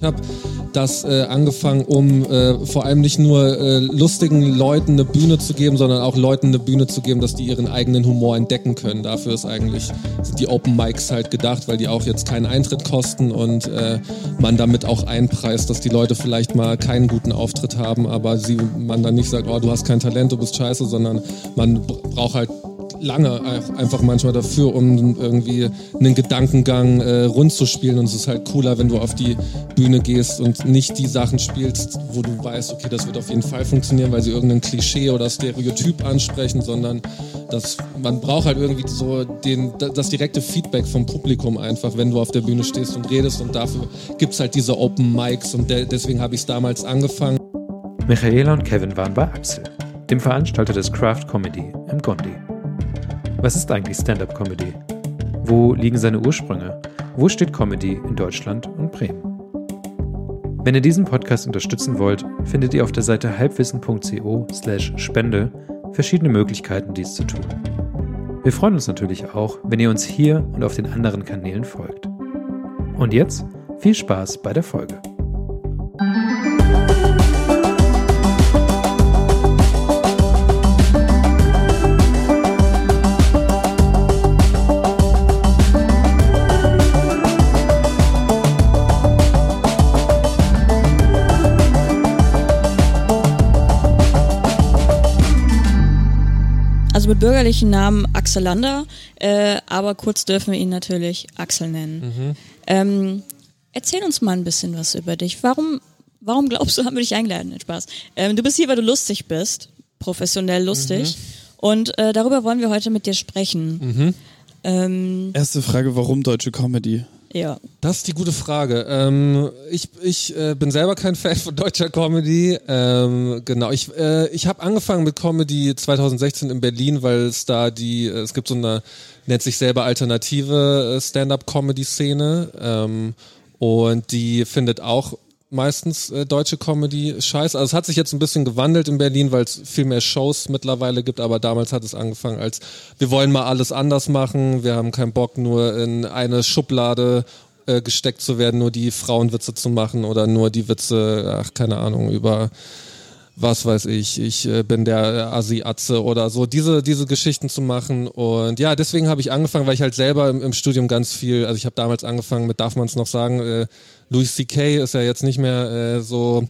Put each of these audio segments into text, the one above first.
Ich habe das äh, angefangen, um äh, vor allem nicht nur äh, lustigen Leuten eine Bühne zu geben, sondern auch Leuten eine Bühne zu geben, dass die ihren eigenen Humor entdecken können. Dafür ist eigentlich sind die Open Mics halt gedacht, weil die auch jetzt keinen Eintritt kosten und äh, man damit auch einpreist, dass die Leute vielleicht mal keinen guten Auftritt haben, aber sie man dann nicht sagt, oh du hast kein Talent, du bist scheiße, sondern man braucht halt lange einfach manchmal dafür, um irgendwie einen Gedankengang äh, rund zu spielen. Und es ist halt cooler, wenn du auf die Bühne gehst und nicht die Sachen spielst, wo du weißt, okay, das wird auf jeden Fall funktionieren, weil sie irgendein Klischee oder Stereotyp ansprechen, sondern dass man braucht halt irgendwie so den, das direkte Feedback vom Publikum einfach, wenn du auf der Bühne stehst und redest. Und dafür gibt es halt diese Open Mics und de deswegen habe ich es damals angefangen. Michaela und Kevin waren bei Axel, dem Veranstalter des Craft Comedy im Gondi. Was ist eigentlich Stand-up-Comedy? Wo liegen seine Ursprünge? Wo steht Comedy in Deutschland und Bremen? Wenn ihr diesen Podcast unterstützen wollt, findet ihr auf der Seite halbwissen.co/spende verschiedene Möglichkeiten, dies zu tun. Wir freuen uns natürlich auch, wenn ihr uns hier und auf den anderen Kanälen folgt. Und jetzt viel Spaß bei der Folge. Mit bürgerlichen Namen Axel Lander, äh, aber kurz dürfen wir ihn natürlich Axel nennen. Mhm. Ähm, erzähl uns mal ein bisschen was über dich. Warum, warum glaubst du, haben wir dich eingeladen? Spaß. Ähm, du bist hier, weil du lustig bist, professionell lustig. Mhm. Und äh, darüber wollen wir heute mit dir sprechen. Mhm. Ähm, Erste Frage, warum deutsche Comedy? Ja. Das ist die gute Frage. Ähm, ich ich äh, bin selber kein Fan von deutscher Comedy. Ähm, genau, ich, äh, ich habe angefangen mit Comedy 2016 in Berlin, weil es da die, äh, es gibt so eine, nennt sich selber alternative äh, Stand-up-Comedy-Szene. Ähm, und die findet auch meistens äh, deutsche Comedy scheiße. Also es hat sich jetzt ein bisschen gewandelt in Berlin, weil es viel mehr Shows mittlerweile gibt, aber damals hat es angefangen als wir wollen mal alles anders machen, wir haben keinen Bock nur in eine Schublade äh, gesteckt zu werden, nur die Frauenwitze zu machen oder nur die Witze, ach keine Ahnung, über was weiß ich, ich äh, bin der Asi-Atze oder so, diese, diese Geschichten zu machen. Und ja, deswegen habe ich angefangen, weil ich halt selber im, im Studium ganz viel, also ich habe damals angefangen mit, darf man es noch sagen, äh, Louis C.K. ist ja jetzt nicht mehr äh, so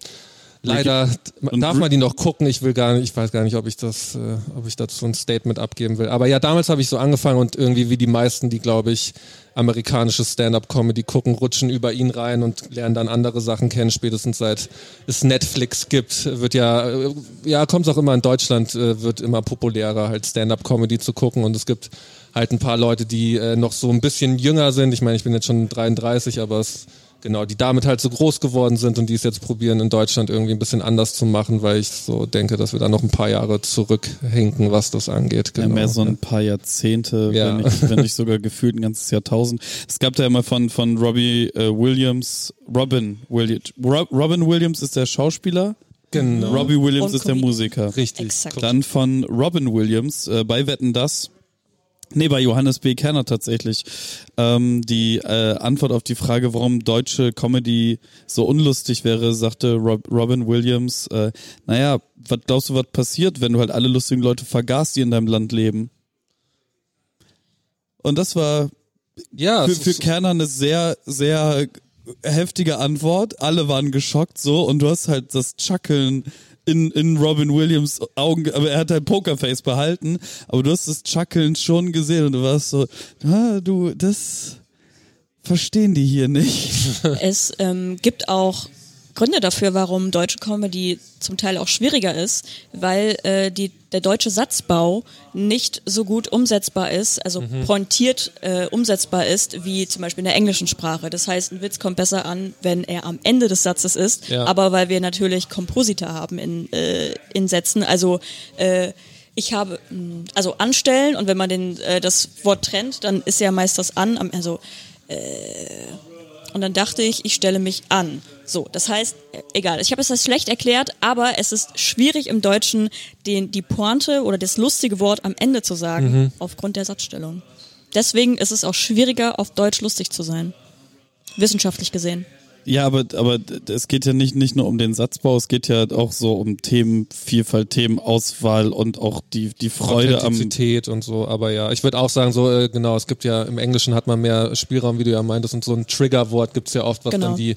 Leider darf man die noch gucken. Ich will gar nicht, ich weiß gar nicht, ob ich das, äh, ob ich dazu ein Statement abgeben will. Aber ja, damals habe ich so angefangen und irgendwie wie die meisten, die glaube ich amerikanische Stand-up-Comedy gucken, rutschen über ihn rein und lernen dann andere Sachen kennen. Spätestens seit es Netflix gibt, wird ja, äh, ja, kommt es auch immer in Deutschland, äh, wird immer populärer, halt Stand-up-Comedy zu gucken und es gibt halt ein paar Leute, die äh, noch so ein bisschen jünger sind. Ich meine, ich bin jetzt schon 33, aber es Genau, die damit halt so groß geworden sind und die es jetzt probieren in Deutschland irgendwie ein bisschen anders zu machen, weil ich so denke, dass wir da noch ein paar Jahre zurückhinken, was das angeht. Genau. Ja, mehr so ein paar Jahrzehnte, ja. wenn, nicht, wenn nicht sogar gefühlt ein ganzes Jahrtausend. Es gab da immer von, von Robbie äh, Williams, Robin Williams, Robin Williams ist der Schauspieler. Genau. Robbie Williams und ist der Musiker. Richtig. Exakt. Dann von Robin Williams äh, bei Wetten das Nee, bei Johannes B. Kerner tatsächlich. Ähm, die äh, Antwort auf die Frage, warum deutsche Comedy so unlustig wäre, sagte Rob Robin Williams, äh, naja, was glaubst du, was passiert, wenn du halt alle lustigen Leute vergaßt, die in deinem Land leben? Und das war ja, für, für Kerner eine sehr, sehr heftige Antwort. Alle waren geschockt so und du hast halt das Chuckeln in, in Robin Williams Augen, aber er hat halt Pokerface behalten, aber du hast das Chuckeln schon gesehen und du warst so, ah, du, das verstehen die hier nicht. Es ähm, gibt auch Gründe dafür, warum deutsche Comedy zum Teil auch schwieriger ist, weil äh, die, der deutsche Satzbau nicht so gut umsetzbar ist, also mhm. pointiert äh, umsetzbar ist, wie zum Beispiel in der englischen Sprache. Das heißt, ein Witz kommt besser an, wenn er am Ende des Satzes ist, ja. aber weil wir natürlich Komposita haben in, äh, in Sätzen, also äh, ich habe, hm, also anstellen und wenn man den, äh, das Wort trennt, dann ist ja meist das an, also äh, und dann dachte ich, ich stelle mich an. So, das heißt, egal, ich habe es das schlecht erklärt, aber es ist schwierig im Deutschen, den, die Pointe oder das lustige Wort am Ende zu sagen, mhm. aufgrund der Satzstellung. Deswegen ist es auch schwieriger, auf Deutsch lustig zu sein. Wissenschaftlich gesehen. Ja, aber, aber es geht ja nicht, nicht nur um den Satzbau, es geht ja auch so um Themenvielfalt, Themenauswahl und auch die, die Freude am. und so, aber ja, ich würde auch sagen, so, äh, genau, es gibt ja, im Englischen hat man mehr Spielraum, wie du ja meintest, und so ein Triggerwort gibt es ja oft, was genau. dann die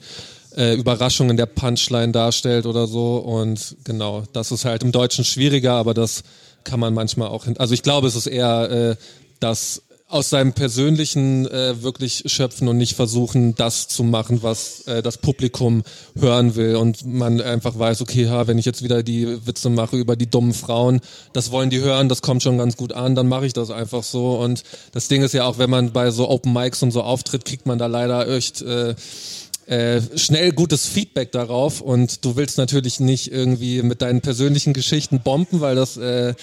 äh, Überraschungen der Punchline darstellt oder so. Und genau, das ist halt im Deutschen schwieriger, aber das kann man manchmal auch hin. Also ich glaube, es ist eher äh, das aus seinem persönlichen äh, wirklich schöpfen und nicht versuchen, das zu machen, was äh, das Publikum hören will und man einfach weiß, okay, ha, wenn ich jetzt wieder die Witze mache über die dummen Frauen, das wollen die hören, das kommt schon ganz gut an, dann mache ich das einfach so und das Ding ist ja auch, wenn man bei so Open Mics und so auftritt, kriegt man da leider echt äh, äh, schnell gutes Feedback darauf und du willst natürlich nicht irgendwie mit deinen persönlichen Geschichten bomben, weil das äh,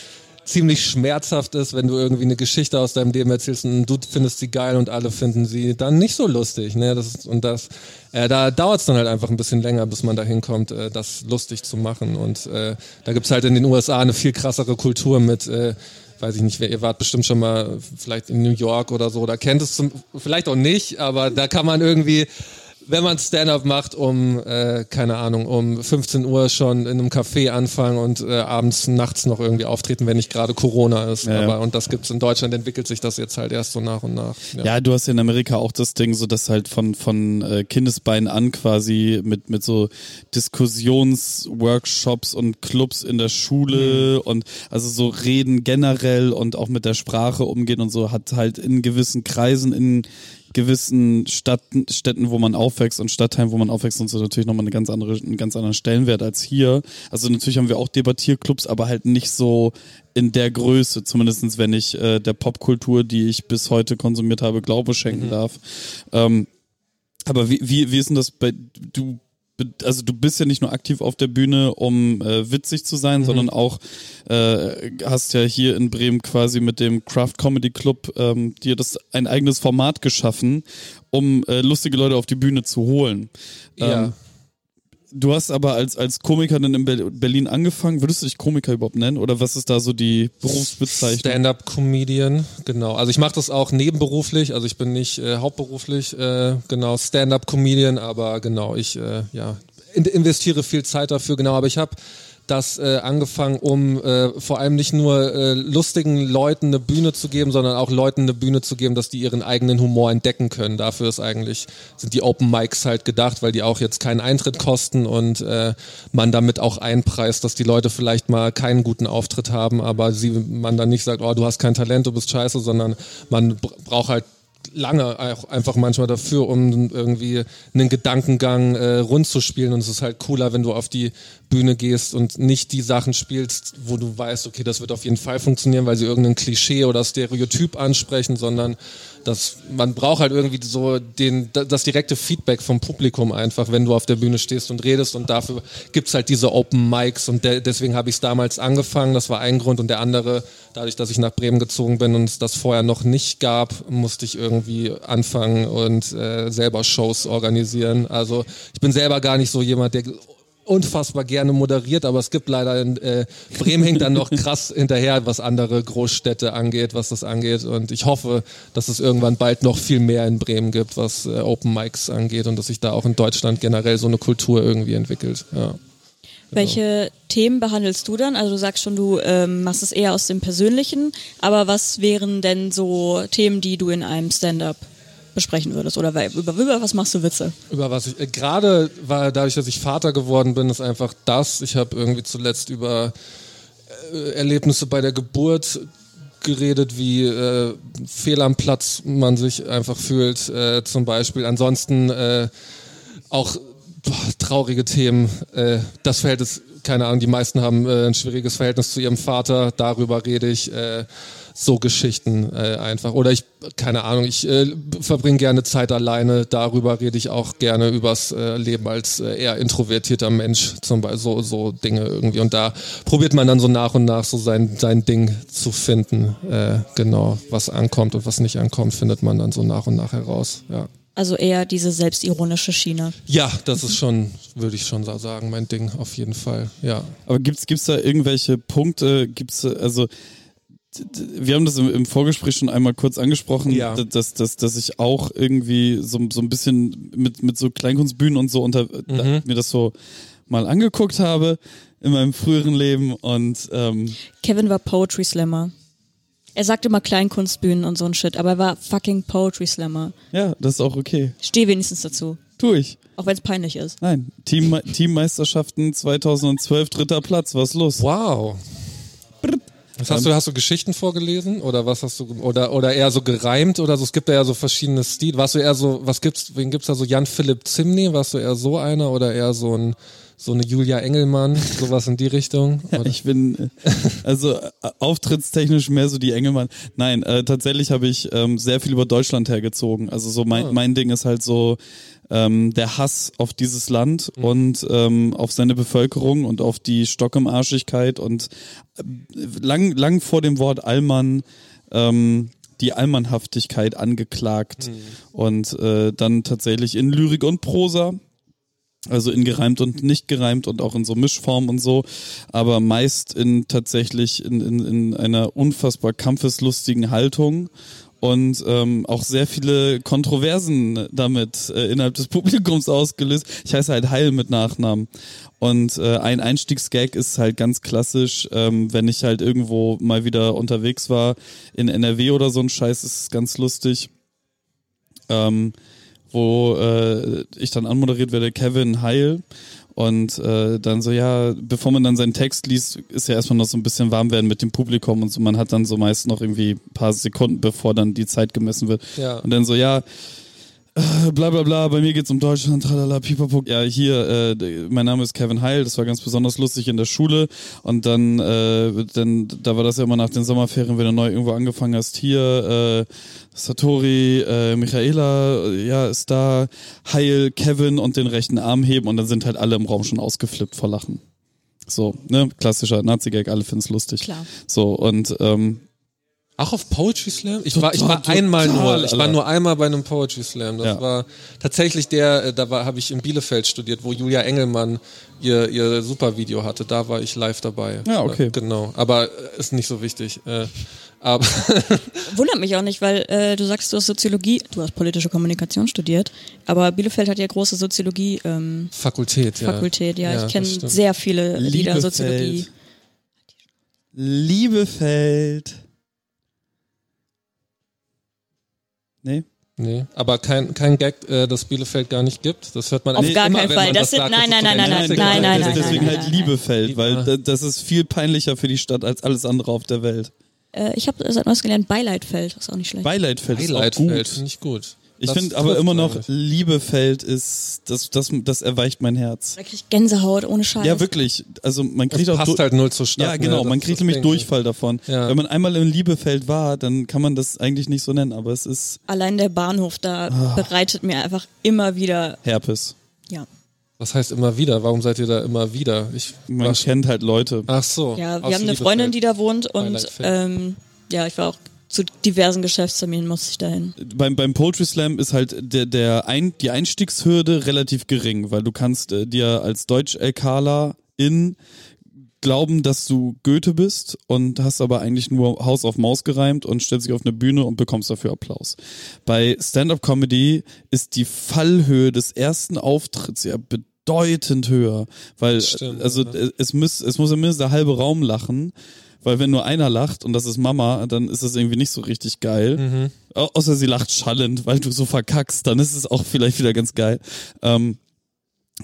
ziemlich schmerzhaft ist, wenn du irgendwie eine Geschichte aus deinem Leben erzählst und du findest sie geil und alle finden sie dann nicht so lustig. Ne? Das ist, und das, äh, da dauert es dann halt einfach ein bisschen länger, bis man dahin kommt, äh, das lustig zu machen. Und äh, da gibt's halt in den USA eine viel krassere Kultur mit äh, weiß ich nicht, ihr wart bestimmt schon mal vielleicht in New York oder so, da kennt es zum, vielleicht auch nicht, aber da kann man irgendwie wenn man Stand-up macht, um, äh, keine Ahnung, um 15 Uhr schon in einem Café anfangen und äh, abends, nachts noch irgendwie auftreten, wenn nicht gerade Corona ist. Ja, Aber, und das gibt's in Deutschland, entwickelt sich das jetzt halt erst so nach und nach. Ja, ja du hast ja in Amerika auch das Ding, so dass halt von, von äh, Kindesbeinen an quasi mit, mit so Diskussionsworkshops und Clubs in der Schule mhm. und also so reden generell und auch mit der Sprache umgehen und so hat halt in gewissen Kreisen in gewissen Stadt, Städten, wo man aufwächst und Stadtteilen, wo man aufwächst und so natürlich nochmal eine ganz andere, einen ganz anderen Stellenwert als hier. Also natürlich haben wir auch Debattierclubs, aber halt nicht so in der Größe, zumindestens wenn ich äh, der Popkultur, die ich bis heute konsumiert habe, Glaube schenken mhm. darf. Ähm, aber wie, wie, wie ist denn das bei, du also du bist ja nicht nur aktiv auf der Bühne, um äh, witzig zu sein, mhm. sondern auch äh, hast ja hier in Bremen quasi mit dem Craft Comedy Club ähm, dir das ein eigenes Format geschaffen, um äh, lustige Leute auf die Bühne zu holen. Ja. Du hast aber als, als Komiker dann in Berlin angefangen. Würdest du dich Komiker überhaupt nennen? Oder was ist da so die Berufsbezeichnung? Stand-up-Comedian, genau. Also ich mache das auch nebenberuflich. Also ich bin nicht äh, hauptberuflich, äh, genau, Stand-up-Comedian, aber genau, ich äh, ja, investiere viel Zeit dafür, genau. Aber ich habe das äh, angefangen, um äh, vor allem nicht nur äh, lustigen Leuten eine Bühne zu geben, sondern auch Leuten eine Bühne zu geben, dass die ihren eigenen Humor entdecken können. Dafür ist eigentlich sind die Open Mics halt gedacht, weil die auch jetzt keinen Eintritt kosten und äh, man damit auch einpreist, dass die Leute vielleicht mal keinen guten Auftritt haben, aber sie man dann nicht sagt, oh du hast kein Talent, du bist scheiße, sondern man braucht halt lange auch einfach manchmal dafür, um irgendwie einen Gedankengang äh, rund zu spielen. Und es ist halt cooler, wenn du auf die Bühne gehst und nicht die Sachen spielst, wo du weißt, okay, das wird auf jeden Fall funktionieren, weil sie irgendein Klischee oder Stereotyp ansprechen, sondern dass man braucht halt irgendwie so den, das direkte Feedback vom Publikum einfach, wenn du auf der Bühne stehst und redest. Und dafür gibt's halt diese Open Mics. Und de deswegen habe ich es damals angefangen, das war ein Grund. Und der andere, dadurch, dass ich nach Bremen gezogen bin und es das vorher noch nicht gab, musste ich irgendwie anfangen und äh, selber Shows organisieren. Also ich bin selber gar nicht so jemand, der unfassbar gerne moderiert, aber es gibt leider in äh, Bremen hängt dann noch krass hinterher, was andere Großstädte angeht, was das angeht. Und ich hoffe, dass es irgendwann bald noch viel mehr in Bremen gibt, was äh, Open Mics angeht und dass sich da auch in Deutschland generell so eine Kultur irgendwie entwickelt. Ja. Genau. Welche Themen behandelst du dann? Also du sagst schon, du ähm, machst es eher aus dem Persönlichen, aber was wären denn so Themen, die du in einem Stand-up besprechen würdest? Oder über, über was machst du Witze? Über was ich, äh, gerade war dadurch, dass ich Vater geworden bin, ist einfach das. Ich habe irgendwie zuletzt über äh, Erlebnisse bei der Geburt geredet, wie äh, fehl am Platz man sich einfach fühlt, äh, zum Beispiel. Ansonsten äh, auch boah, traurige Themen. Äh, das Verhältnis, keine Ahnung, die meisten haben äh, ein schwieriges Verhältnis zu ihrem Vater. Darüber rede ich. Äh, so Geschichten äh, einfach. Oder ich, keine Ahnung, ich äh, verbringe gerne Zeit alleine. Darüber rede ich auch gerne übers äh, Leben als äh, eher introvertierter Mensch, zum Beispiel so, so Dinge irgendwie. Und da probiert man dann so nach und nach so sein, sein Ding zu finden. Äh, genau, was ankommt und was nicht ankommt, findet man dann so nach und nach heraus. Ja. Also eher diese selbstironische Schiene. Ja, das ist schon, würde ich schon sagen, mein Ding auf jeden Fall. Ja. Aber gibt's gibt's da irgendwelche Punkte? Gibt's also wir haben das im, Vorgespräch schon einmal kurz angesprochen, ja. dass, dass, dass ich auch irgendwie so, so ein bisschen mit, mit so Kleinkunstbühnen und so unter mhm. mir das so mal angeguckt habe in meinem früheren Leben und ähm, Kevin war Poetry Slammer. Er sagte immer Kleinkunstbühnen und so ein Shit, aber er war fucking Poetry Slammer. Ja, das ist auch okay. Steh wenigstens dazu. Tu ich. Auch wenn es peinlich ist. Nein. Team, Teammeisterschaften 2012, dritter Platz. Was ist los? Wow. Was hast du, hast du Geschichten vorgelesen oder was hast du oder oder eher so gereimt oder so? Es gibt ja so verschiedene Stile. Warst du eher so, was gibt's, wen gibt's da so? Jan Philipp Zimny, warst du eher so einer oder eher so ein so eine Julia Engelmann, sowas in die Richtung? Ja, ich bin äh, also äh, auftrittstechnisch mehr so die Engelmann. Nein, äh, tatsächlich habe ich ähm, sehr viel über Deutschland hergezogen. Also so mein, ah. mein Ding ist halt so ähm, der Hass auf dieses Land mhm. und ähm, auf seine Bevölkerung und auf die Stockemarschigkeit und äh, lang, lang vor dem Wort Allmann ähm, die Allmannhaftigkeit angeklagt mhm. und äh, dann tatsächlich in Lyrik und Prosa also in gereimt und nicht gereimt und auch in so Mischform und so, aber meist in tatsächlich in, in, in einer unfassbar kampfeslustigen Haltung und ähm, auch sehr viele Kontroversen damit äh, innerhalb des Publikums ausgelöst. Ich heiße halt Heil mit Nachnamen. Und äh, ein Einstiegsgag ist halt ganz klassisch, ähm, wenn ich halt irgendwo mal wieder unterwegs war, in NRW oder so ein Scheiß, ist ganz lustig. Ähm, wo äh, ich dann anmoderiert werde, Kevin Heil. Und äh, dann so, ja, bevor man dann seinen Text liest, ist ja erstmal noch so ein bisschen warm werden mit dem Publikum und so. Man hat dann so meist noch irgendwie ein paar Sekunden, bevor dann die Zeit gemessen wird. Ja. Und dann so, ja, bla bla bla, bei mir geht's um Deutschland, tralala, pipapo. Ja, hier, äh, mein Name ist Kevin Heil, das war ganz besonders lustig in der Schule und dann, äh, dann da war das ja immer nach den Sommerferien, wenn du neu irgendwo angefangen hast, hier, äh, Satori, äh, Michaela, ja, ist da, Heil, Kevin und den rechten Arm heben und dann sind halt alle im Raum schon ausgeflippt vor Lachen. So, ne, klassischer Nazi-Gag, alle finden's lustig. Klar. So, und ähm, auch auf Poetry Slam? Ich war, ich war einmal nur, ich war nur einmal bei einem Poetry Slam. Das ja. war tatsächlich der, äh, da war, habe ich in Bielefeld studiert, wo Julia Engelmann ihr, ihr Supervideo hatte. Da war ich live dabei. Ja, okay. Äh, genau. Aber äh, ist nicht so wichtig. aber Wundert mich auch nicht, weil äh, du sagst, du hast Soziologie, du hast politische Kommunikation studiert, aber Bielefeld hat ja große Soziologie ähm, Fakultät, ja. Fakultät, ja. ja ich kenne sehr viele, die da Soziologie. Liebefeld. Nee. Nee, aber kein, kein Gag, äh, das Bielefeld gar nicht gibt. Das hört man Auf gar keinen Fall. Das, sind, sagt, nein, nein, nein, nein, nein, nein, nein, nein. Deswegen nein, halt Liebefeld, weil das ist viel peinlicher für die Stadt als alles andere auf der Welt. Äh, ich habe seit neues gelernt, Beileitfeld, ist auch nicht schlecht. Beileitfeld, Beileitfeld ist auch gut. Nicht gut. Ich finde aber immer noch, Liebefeld ist, das, das, das erweicht mein Herz. Da kriegt Gänsehaut ohne Scheiß. Ja, wirklich. Also man kriegt das auch. passt halt null zur Stadt. Ja, genau. Ne? Man kriegt nämlich Durchfall davon. Ja. Wenn man einmal im Liebefeld war, dann kann man das eigentlich nicht so nennen, aber es ist. Allein der Bahnhof da oh. bereitet mir einfach immer wieder. Herpes. Ja. Was heißt immer wieder? Warum seid ihr da immer wieder? Ich man kennt halt Leute. Ach so. Ja, wir haben eine Freundin, die da wohnt und ähm, ja, ich war auch zu diversen Geschäftsterminen musste ich dahin. Beim, beim Poetry Slam ist halt der, der ein, die Einstiegshürde relativ gering, weil du kannst äh, dir als Deutsch-LKler in glauben, dass du Goethe bist und hast aber eigentlich nur Haus auf Maus gereimt und stellst dich auf eine Bühne und bekommst dafür Applaus. Bei Stand-up-Comedy ist die Fallhöhe des ersten Auftritts ja bedeutend höher, weil Stimmt, also ja. es muss es muss mindestens der halbe Raum lachen weil wenn nur einer lacht und das ist Mama, dann ist das irgendwie nicht so richtig geil. Mhm. außer sie lacht schallend, weil du so verkackst, dann ist es auch vielleicht wieder ganz geil. Ähm,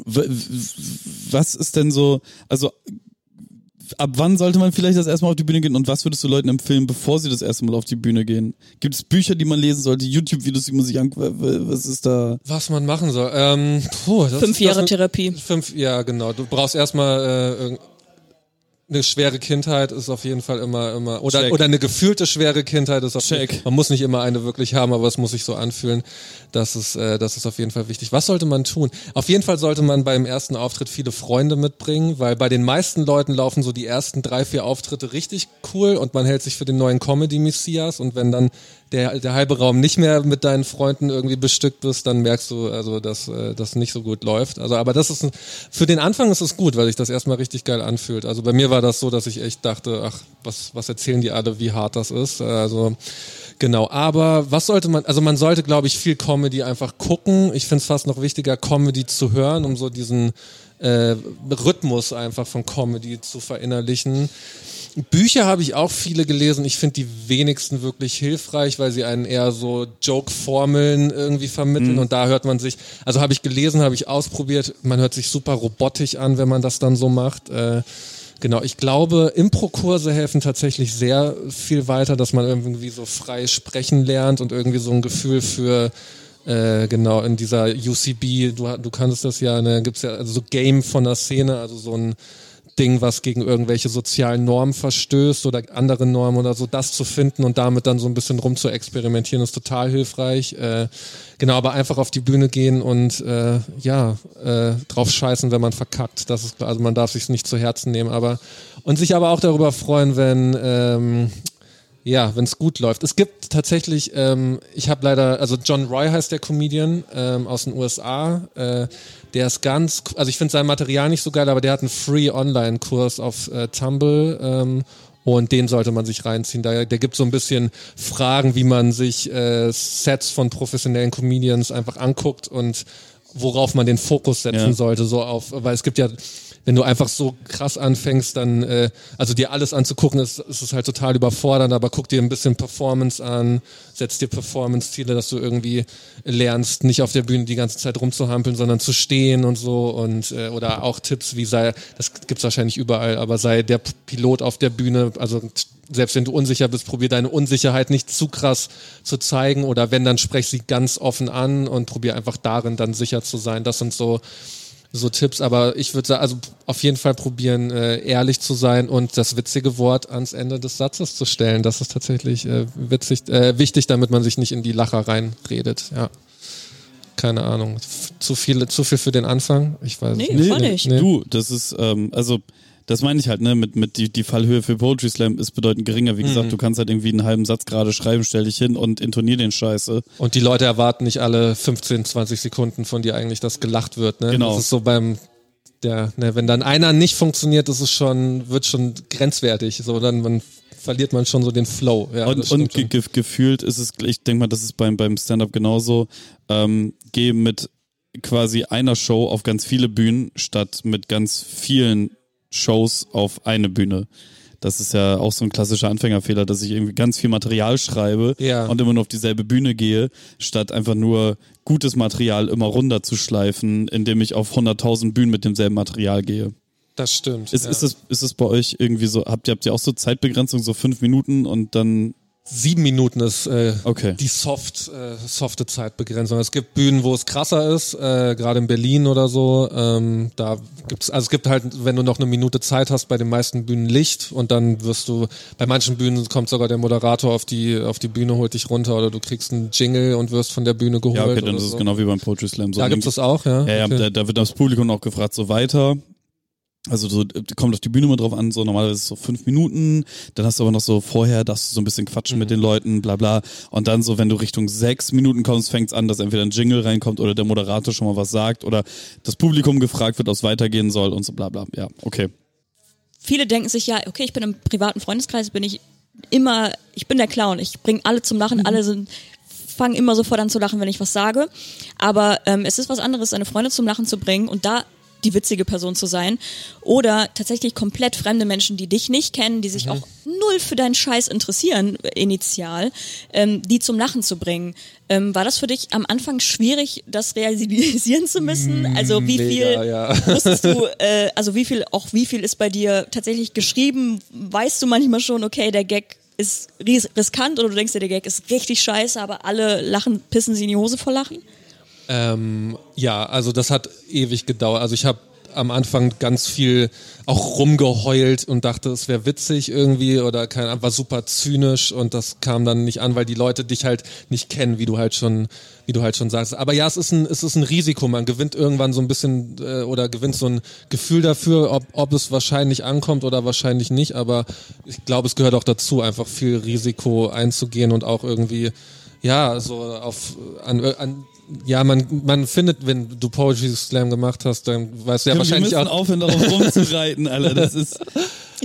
was ist denn so, also ab wann sollte man vielleicht das erste Mal auf die Bühne gehen und was würdest du Leuten empfehlen, bevor sie das erste Mal auf die Bühne gehen? Gibt es Bücher, die man lesen sollte, YouTube-Videos, die man sich angucken, was ist da? Was man machen soll? Ähm, puh, fünf Jahre Therapie. Fünf, ja genau. Du brauchst erstmal äh, eine schwere Kindheit ist auf jeden Fall immer immer oder Check. oder eine gefühlte schwere Kindheit ist auf Check. man muss nicht immer eine wirklich haben, aber es muss sich so anfühlen. Das ist äh, das ist auf jeden Fall wichtig. Was sollte man tun? Auf jeden Fall sollte man beim ersten Auftritt viele Freunde mitbringen, weil bei den meisten Leuten laufen so die ersten drei vier Auftritte richtig cool und man hält sich für den neuen Comedy Messias und wenn dann der, der halbe Raum nicht mehr mit deinen Freunden irgendwie bestückt bist, dann merkst du, also, dass äh, das nicht so gut läuft. Also, aber das ist ein, für den Anfang ist es gut, weil sich das erstmal richtig geil anfühlt. Also bei mir war das so, dass ich echt dachte, ach, was, was erzählen die alle, wie hart das ist. Also Genau, aber was sollte man, also man sollte, glaube ich, viel Comedy einfach gucken. Ich finde es fast noch wichtiger, Comedy zu hören, um so diesen äh, Rhythmus einfach von Comedy zu verinnerlichen. Bücher habe ich auch viele gelesen. Ich finde die wenigsten wirklich hilfreich, weil sie einen eher so Joke-Formeln irgendwie vermitteln mhm. und da hört man sich, also habe ich gelesen, habe ich ausprobiert, man hört sich super robotisch an, wenn man das dann so macht. Äh, genau, ich glaube, Impro-Kurse helfen tatsächlich sehr viel weiter, dass man irgendwie so frei sprechen lernt und irgendwie so ein Gefühl für äh, genau, in dieser UCB, du, du kannst das ja, ne, gibt's ja also so Game von der Szene, also so ein Ding, was gegen irgendwelche sozialen Normen verstößt oder andere Normen oder so, das zu finden und damit dann so ein bisschen rum zu experimentieren, ist total hilfreich. Äh, genau, aber einfach auf die Bühne gehen und äh, ja, äh, drauf scheißen, wenn man verkackt. Das ist also man darf sich nicht zu Herzen nehmen, aber und sich aber auch darüber freuen, wenn ähm, ja, wenn es gut läuft. Es gibt tatsächlich, ähm, ich habe leider, also John Roy heißt der Comedian ähm, aus den USA. Äh, der ist ganz, also ich finde sein Material nicht so geil, aber der hat einen Free Online-Kurs auf äh, Tumble. Ähm, und den sollte man sich reinziehen. Da, der gibt so ein bisschen Fragen, wie man sich äh, Sets von professionellen Comedians einfach anguckt und worauf man den Fokus setzen ja. sollte, so auf, weil es gibt ja wenn du einfach so krass anfängst, dann, äh, also dir alles anzugucken, ist, ist es halt total überfordernd, aber guck dir ein bisschen Performance an, setz dir Performance-Ziele, dass du irgendwie lernst, nicht auf der Bühne die ganze Zeit rumzuhampeln, sondern zu stehen und so und äh, oder auch Tipps wie sei, das gibt's wahrscheinlich überall, aber sei der Pilot auf der Bühne, also selbst wenn du unsicher bist, probier deine Unsicherheit nicht zu krass zu zeigen oder wenn, dann sprech sie ganz offen an und probier einfach darin dann sicher zu sein. Das sind so so Tipps, aber ich würde sagen, also auf jeden Fall probieren, äh, ehrlich zu sein und das witzige Wort ans Ende des Satzes zu stellen. Das ist tatsächlich äh, witzig, äh, wichtig, damit man sich nicht in die Lacher reinredet. Ja. Keine Ahnung. Zu viel, zu viel für den Anfang? Ich weiß nee, nicht. Nee, nicht. Nee. Du, das ist, ähm, also das meine ich halt, ne, mit, mit die, die Fallhöhe für Poetry Slam ist bedeutend geringer. Wie mhm. gesagt, du kannst halt irgendwie einen halben Satz gerade schreiben, stell dich hin und intonier den Scheiße. Und die Leute erwarten nicht alle 15, 20 Sekunden von dir eigentlich, dass gelacht wird, ne? Genau. Das ist so beim, der, ne, wenn dann einer nicht funktioniert, ist es schon, wird schon grenzwertig. So, dann man verliert man schon so den Flow. Ja, und und ge ge gefühlt ist es, ich denke mal, das ist beim, beim Stand-up genauso. Ähm, geh mit quasi einer Show auf ganz viele Bühnen statt mit ganz vielen Shows auf eine Bühne. Das ist ja auch so ein klassischer Anfängerfehler, dass ich irgendwie ganz viel Material schreibe ja. und immer nur auf dieselbe Bühne gehe, statt einfach nur gutes Material immer runter zu schleifen, indem ich auf 100.000 Bühnen mit demselben Material gehe. Das stimmt. Ist, ja. ist, es, ist es bei euch irgendwie so, habt ihr, habt ihr auch so Zeitbegrenzung, so fünf Minuten und dann Sieben Minuten ist äh, okay. die soft, äh, softe Zeitbegrenzung. Es gibt Bühnen, wo es krasser ist, äh, gerade in Berlin oder so. Ähm, da gibt's, also es gibt halt, wenn du noch eine Minute Zeit hast, bei den meisten Bühnen Licht und dann wirst du, bei manchen Bühnen kommt sogar der Moderator auf die, auf die Bühne, holt dich runter oder du kriegst einen Jingle und wirst von der Bühne geholt. Ja, okay, dann ist so. es genau wie beim Poetry Slam. So da gibt es auch, ja. Ja, ja okay. da, da wird das Publikum auch gefragt, so weiter. Also so kommt auf die Bühne mal drauf an, so normalerweise so fünf Minuten, dann hast du aber noch so vorher, dass du so ein bisschen quatschen mhm. mit den Leuten, bla bla. Und dann so, wenn du Richtung sechs Minuten kommst, fängt's an, dass entweder ein Jingle reinkommt oder der Moderator schon mal was sagt oder das Publikum gefragt wird, ob es weitergehen soll und so bla bla. Ja, okay. Viele denken sich ja, okay, ich bin im privaten Freundeskreis, bin ich immer, ich bin der Clown, ich bringe alle zum Lachen, mhm. alle sind fangen immer sofort an zu lachen, wenn ich was sage. Aber ähm, es ist was anderes, seine Freunde zum Lachen zu bringen und da die witzige Person zu sein. Oder tatsächlich komplett fremde Menschen, die dich nicht kennen, die sich mhm. auch null für deinen Scheiß interessieren, äh, initial, ähm, die zum Lachen zu bringen. Ähm, war das für dich am Anfang schwierig, das realisieren zu müssen? Mm, also wie Mega, viel ja. wusstest du, äh, also wie viel, auch wie viel ist bei dir tatsächlich geschrieben? Weißt du manchmal schon, okay, der Gag ist riskant oder du denkst dir, der Gag ist richtig scheiße, aber alle lachen, pissen sie in die Hose vor Lachen? Ähm, ja, also das hat ewig gedauert. Also ich habe am Anfang ganz viel auch rumgeheult und dachte, es wäre witzig irgendwie oder kein, war super zynisch und das kam dann nicht an, weil die Leute dich halt nicht kennen, wie du halt schon, wie du halt schon sagst. Aber ja, es ist ein, es ist ein Risiko. Man gewinnt irgendwann so ein bisschen äh, oder gewinnt so ein Gefühl dafür, ob, ob es wahrscheinlich ankommt oder wahrscheinlich nicht. Aber ich glaube, es gehört auch dazu, einfach viel Risiko einzugehen und auch irgendwie ja, so auf an, an ja, man, man findet, wenn du Poetry Slam gemacht hast, dann weißt du ja wir wahrscheinlich müssen auch. aufhören, darauf rumzureiten, Alter. Das ist.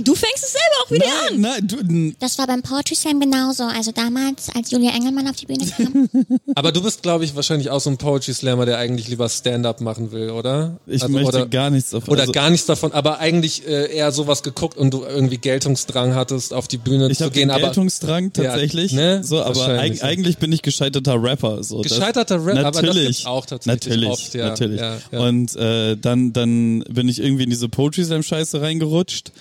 Du fängst es selber auch wieder nein, an. nein, du, Das war beim Poetry Slam genauso. Also damals, als Julia Engelmann auf die Bühne kam. Aber du bist, glaube ich, wahrscheinlich auch so ein Poetry Slammer, der eigentlich lieber Stand-up machen will, oder? ich Also, möchte oder, gar nichts davon. Oder also, gar nichts davon, aber eigentlich äh, eher sowas geguckt und du irgendwie Geltungsdrang hattest, auf die Bühne ich zu habe gehen. den Aber Geltungsdrang tatsächlich. Ja, ne? So, aber eig eigentlich bin ich gescheiterter Rapper. So. Gescheiterter Rapper, aber natürlich, auch tatsächlich Natürlich, oft, ja, natürlich. ja, ja. Und äh, dann, dann bin ich irgendwie in diese Poetry Slam Scheiße reingerutscht.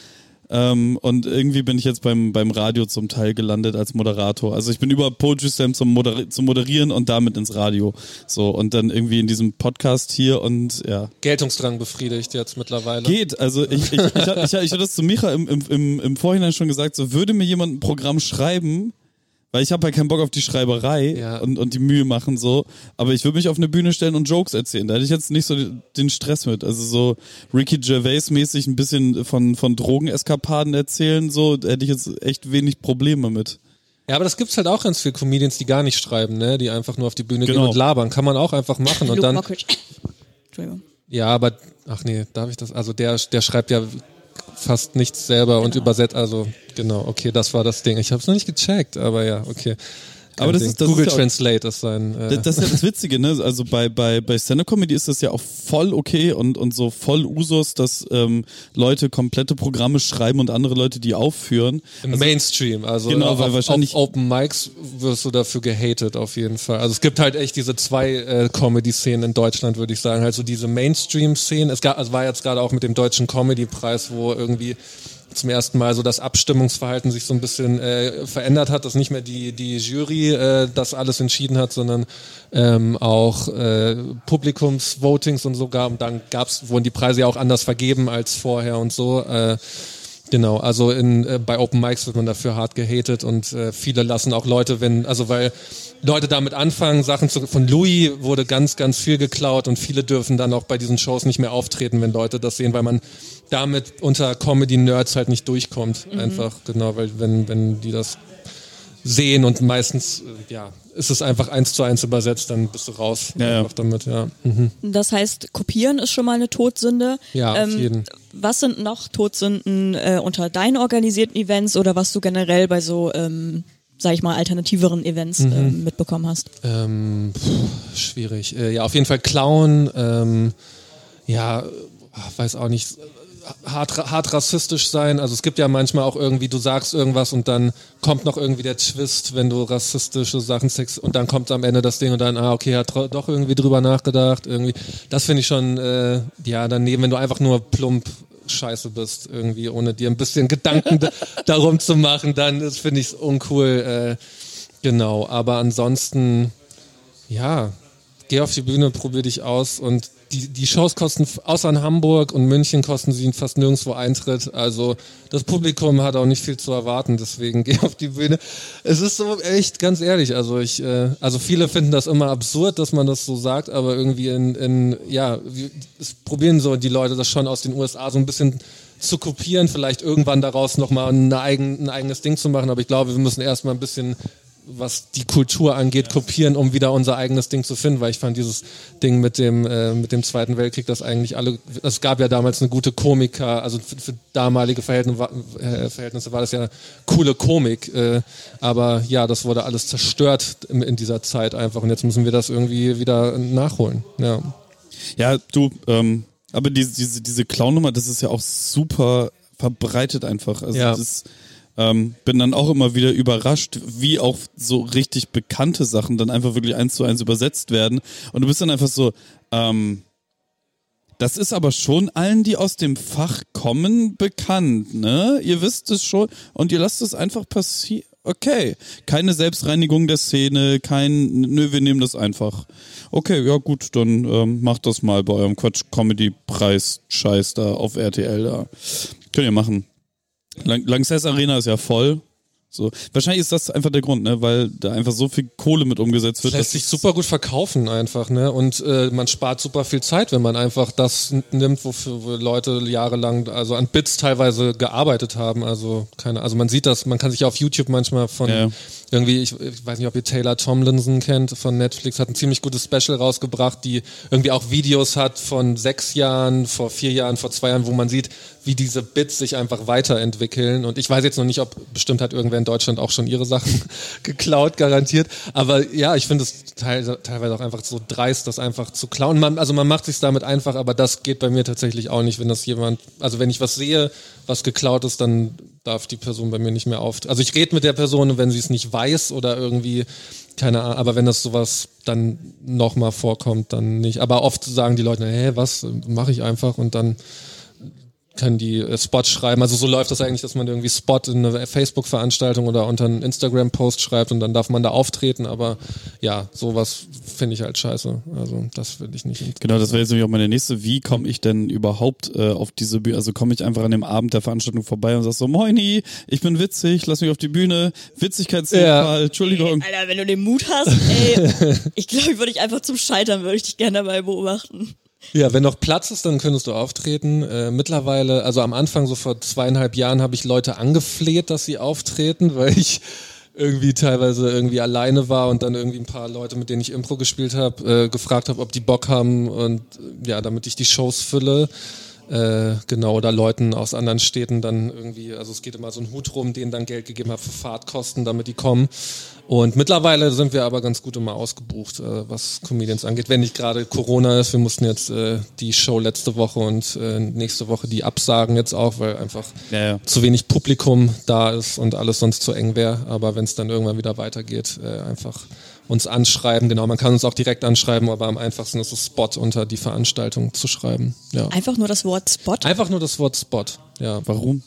Ähm, und irgendwie bin ich jetzt beim, beim Radio zum Teil gelandet als Moderator. Also ich bin über Poetry Slam zum, Moder zum Moderieren und damit ins Radio. So, und dann irgendwie in diesem Podcast hier und ja. Geltungsdrang befriedigt jetzt mittlerweile. Geht, also ich, ich, ich, ich, ich, ich hatte das zu Micha im, im, im, im Vorhinein schon gesagt, so würde mir jemand ein Programm schreiben, weil ich habe halt keinen Bock auf die Schreiberei Ja. und, und die Mühe machen so, aber ich würde mich auf eine Bühne stellen und Jokes erzählen. Da hätte ich jetzt nicht so den Stress mit. Also so Ricky Gervais mäßig ein bisschen von, von Drogeneskapaden erzählen, so da hätte ich jetzt echt wenig Probleme mit. Ja, aber das gibt's halt auch ganz viele Comedians, die gar nicht schreiben, ne? Die einfach nur auf die Bühne gehen Genau. und labern. Kann man auch einfach machen und Luke dann. Entschuldigung. Ja, aber ach nee, darf ich das? Also der, der schreibt ja fast nichts selber und übersetzt. Also genau, okay, das war das Ding. Ich habe es noch nicht gecheckt, aber ja, okay. Aber das Ding. ist- das Google ist ja auch- Translate ist sein. Äh, Das, das ist ja das Witzige, ne? Also bei, bei, bei Stand-Up-Comedy ist das ja auch voll okay und, und so voll Usus, dass ähm, Leute komplette Programme schreiben und andere Leute die aufführen. Im Mainstream, also Genau, auf, weil auf, wahrscheinlich- auf Open Mics wirst du dafür gehatet auf jeden Fall. Also es gibt halt echt diese zwei äh, Comedy-Szenen in Deutschland, würde ich sagen. Halt so diese Mainstream-Szenen. Es gab, es war jetzt gerade auch mit dem Deutschen Comedy-Preis, wo irgendwie zum ersten Mal so das Abstimmungsverhalten sich so ein bisschen äh, verändert hat, dass nicht mehr die die Jury äh, das alles entschieden hat, sondern ähm, auch äh, Publikumsvotings und so gab. Und dann gab's wurden die Preise ja auch anders vergeben als vorher und so. Äh, Genau, also in, äh, bei Open Mics wird man dafür hart gehatet und äh, viele lassen auch Leute, wenn, also weil Leute damit anfangen, Sachen zu, von Louis wurde ganz, ganz viel geklaut und viele dürfen dann auch bei diesen Shows nicht mehr auftreten, wenn Leute das sehen, weil man damit unter Comedy-Nerds halt nicht durchkommt. Einfach, genau, weil wenn, wenn die das sehen und meistens, äh, ja, ist es einfach eins zu eins übersetzt, dann bist du raus Ja, ja. damit, ja. Mhm. Das heißt, kopieren ist schon mal eine Todsünde. Ja, auf jeden. Was sind noch Todsünden äh, unter deinen organisierten Events oder was du generell bei so, ähm, sag ich mal, alternativeren Events Mhm. ähm, mitbekommen hast? Ähm, pff, schwierig. Äh, ja, auf jeden Fall klauen. Ähm, ja, weiß auch nicht. Hart, hart rassistisch sein. Also es gibt ja manchmal auch irgendwie, du sagst irgendwas und dann kommt noch irgendwie der Twist, wenn du rassistische Sachen sagst und dann kommt am Ende das Ding und dann, ah, okay, hat doch irgendwie drüber nachgedacht. Irgendwie. Das finde ich schon, äh, ja, daneben, wenn du einfach nur plump scheiße bist, irgendwie, ohne dir ein bisschen Gedanken da, darum zu machen, dann ist, finde ich es uncool. Äh, genau, aber ansonsten, ja, geh auf die Bühne, probier dich aus und die, die Shows kosten, außer in Hamburg und München kosten sie fast nirgendwo Eintritt. Also das Publikum hat auch nicht viel zu erwarten, deswegen geh auf die Bühne. Es ist so echt, ganz ehrlich, also ich, äh, also viele finden das immer absurd, dass man das so sagt, aber irgendwie in, in ja, es probieren so die Leute das schon aus den USA so ein bisschen zu kopieren, vielleicht irgendwann daraus nochmal ein, eigen, ein eigenes Ding zu machen, aber ich glaube, wir müssen erstmal ein bisschen was die Kultur angeht, kopieren, um wieder unser eigenes Ding zu finden, weil ich fand dieses Ding mit dem äh, mit dem Zweiten Weltkrieg, das eigentlich alle, es gab ja damals eine gute Komiker, also für, für damalige Verhältnisse, war- äh, Verhältnisse war das ja coole Komik, äh, aber ja, das wurde alles zerstört in, in dieser Zeit einfach und jetzt müssen wir das irgendwie wieder nachholen. Ja, Ja, du, ähm, aber diese, diese, diese Clown-Nummer, das ist ja auch super verbreitet einfach. Also Ja. das ähm, bin dann auch immer wieder überrascht, wie auch so richtig bekannte Sachen dann einfach wirklich eins zu eins übersetzt werden. Und du bist dann einfach so, ähm, das ist aber schon allen, die aus dem Fach kommen, bekannt, ne? Ihr wisst es schon und ihr lasst es einfach passieren. okay. Keine Selbstreinigung der Szene, kein, nö, wir nehmen das einfach. Okay, ja gut, dann ähm, macht das mal bei eurem Quatsch-Comedy-Preis-Scheiß da auf RTL da. Könnt ihr machen. Lang Lanxess Arena ist ja voll. So. Wahrscheinlich ist das einfach der Grund, ne? weil da einfach so viel Kohle mit umgesetzt wird. Lässt sich super gut verkaufen einfach, ne? Und äh, man spart super viel Zeit, wenn man einfach das nimmt, wofür wo Leute jahrelang, also an Bits teilweise gearbeitet haben. Also keine, also man sieht das, man kann sich auf YouTube manchmal von ja. Irgendwie, ich, ich weiß nicht, ob ihr Taylor Tomlinson kennt von Netflix, hat ein ziemlich gutes Special rausgebracht, die irgendwie auch Videos hat von sechs Jahren, vor vier Jahren, vor zwei Jahren, wo man sieht, wie diese Bits sich einfach weiterentwickeln. Und ich weiß jetzt noch nicht, ob bestimmt hat irgendwer in Deutschland auch schon ihre Sachen geklaut, garantiert. Aber ja, ich finde es teilweise auch einfach so dreist, das einfach zu klauen. Man, also man macht sich damit einfach, aber das geht bei mir tatsächlich auch nicht, wenn das jemand, also wenn ich was sehe, was geklaut ist, dann darf die Person bei mir nicht mehr auf. Also ich rede mit der Person, wenn sie es nicht weiß oder irgendwie keine Ahnung, aber wenn das sowas dann nochmal vorkommt, dann nicht. Aber oft sagen die Leute, hä, was, mache ich einfach und dann können die äh, Spots schreiben. Also so läuft das eigentlich, dass man irgendwie Spot in eine Facebook-Veranstaltung oder unter einen Instagram-Post schreibt und dann darf man da auftreten. Aber ja, sowas finde ich halt scheiße. Also das will ich nicht. Genau, das wäre jetzt nämlich auch meine nächste. Wie komme ich denn überhaupt äh, auf diese Bühne? Also komme ich einfach an dem Abend der Veranstaltung vorbei und sag so, Moini, ich bin witzig, lass mich auf die Bühne. Witzigkeitsnotfall, ja. Entschuldigung. Ey, Alter, wenn du den Mut hast, ey, ich glaube, ich würde dich einfach zum Scheitern, würde ich dich gerne dabei beobachten. Ja, wenn noch Platz ist, dann könntest du auftreten. Äh, mittlerweile, also am Anfang, so vor zweieinhalb Jahren, habe ich Leute angefleht, dass sie auftreten, weil ich irgendwie teilweise irgendwie alleine war und dann irgendwie ein paar Leute, mit denen ich Impro gespielt habe, äh, gefragt habe, ob die Bock haben und ja, damit ich die Shows fülle. Äh, genau, oder Leuten aus anderen Städten dann irgendwie, also es geht immer so ein Hut rum, denen dann Geld gegeben habe für Fahrtkosten, damit die kommen. Und mittlerweile sind wir aber ganz gut immer ausgebucht, äh, was Comedians angeht. Wenn nicht gerade Corona ist, wir mussten jetzt äh, die Show letzte Woche und äh, nächste Woche die absagen jetzt auch, weil einfach ja, ja. zu wenig Publikum da ist und alles sonst zu eng wäre. Aber wenn es dann irgendwann wieder weitergeht, äh, einfach uns anschreiben. Genau, man kann uns auch direkt anschreiben, aber am einfachsten ist es Spot unter die Veranstaltung zu schreiben. Ja. Einfach nur das Wort Spot? Einfach nur das Wort Spot, ja. Warum?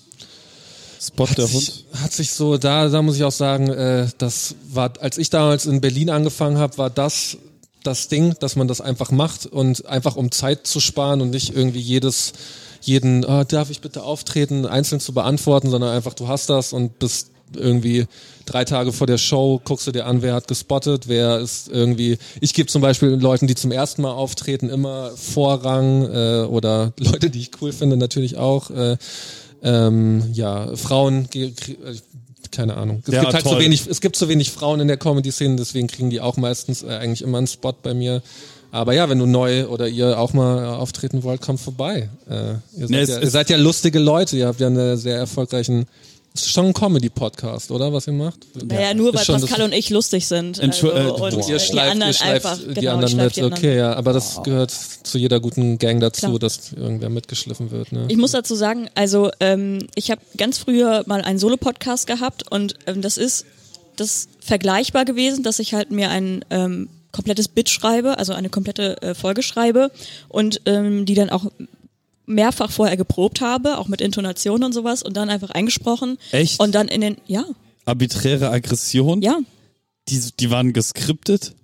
Spot hat der sich, Hund? Hat sich so, da, da muss ich auch sagen, äh, das war, als ich damals in Berlin angefangen habe, war das das Ding, dass man das einfach macht und einfach um Zeit zu sparen und nicht irgendwie jedes jeden, oh, darf ich bitte auftreten, einzeln zu beantworten, sondern einfach du hast das und bist irgendwie drei Tage vor der Show, guckst du dir an, wer hat gespottet, wer ist irgendwie, ich gebe zum Beispiel Leuten, die zum ersten Mal auftreten, immer Vorrang äh, oder Leute, die ich cool finde, natürlich auch. Äh, ähm, ja, Frauen, äh, keine Ahnung. Es, ja, gibt halt zu wenig, es gibt zu wenig Frauen in der Comedy-Szene, deswegen kriegen die auch meistens äh, eigentlich immer einen Spot bei mir. Aber ja, wenn du neu oder ihr auch mal auftreten wollt, kommt vorbei. Äh, ihr, seid nee, ja, ihr seid ja lustige Leute, ihr habt ja einen sehr erfolgreichen ist schon ein Comedy-Podcast, oder, was ihr macht? Naja, ja, nur weil Pascal und ich lustig sind. Also, äh, und ihr schleift, die anderen, ihr schleift einfach, die genau, anderen mit. Die anderen. Okay, ja, aber das gehört zu jeder guten Gang dazu, Klar. dass irgendwer mitgeschliffen wird. Ne? Ich muss dazu sagen, also ähm, ich habe ganz früher mal einen Solo-Podcast gehabt und ähm, das ist das vergleichbar gewesen, dass ich halt mir ein ähm, komplettes Bit schreibe, also eine komplette äh, Folge schreibe und ähm, die dann auch mehrfach vorher geprobt habe, auch mit Intonation und sowas und dann einfach eingesprochen. Echt? Und dann in den, ja. Arbiträre Aggression? Ja. Die, die waren geskriptet?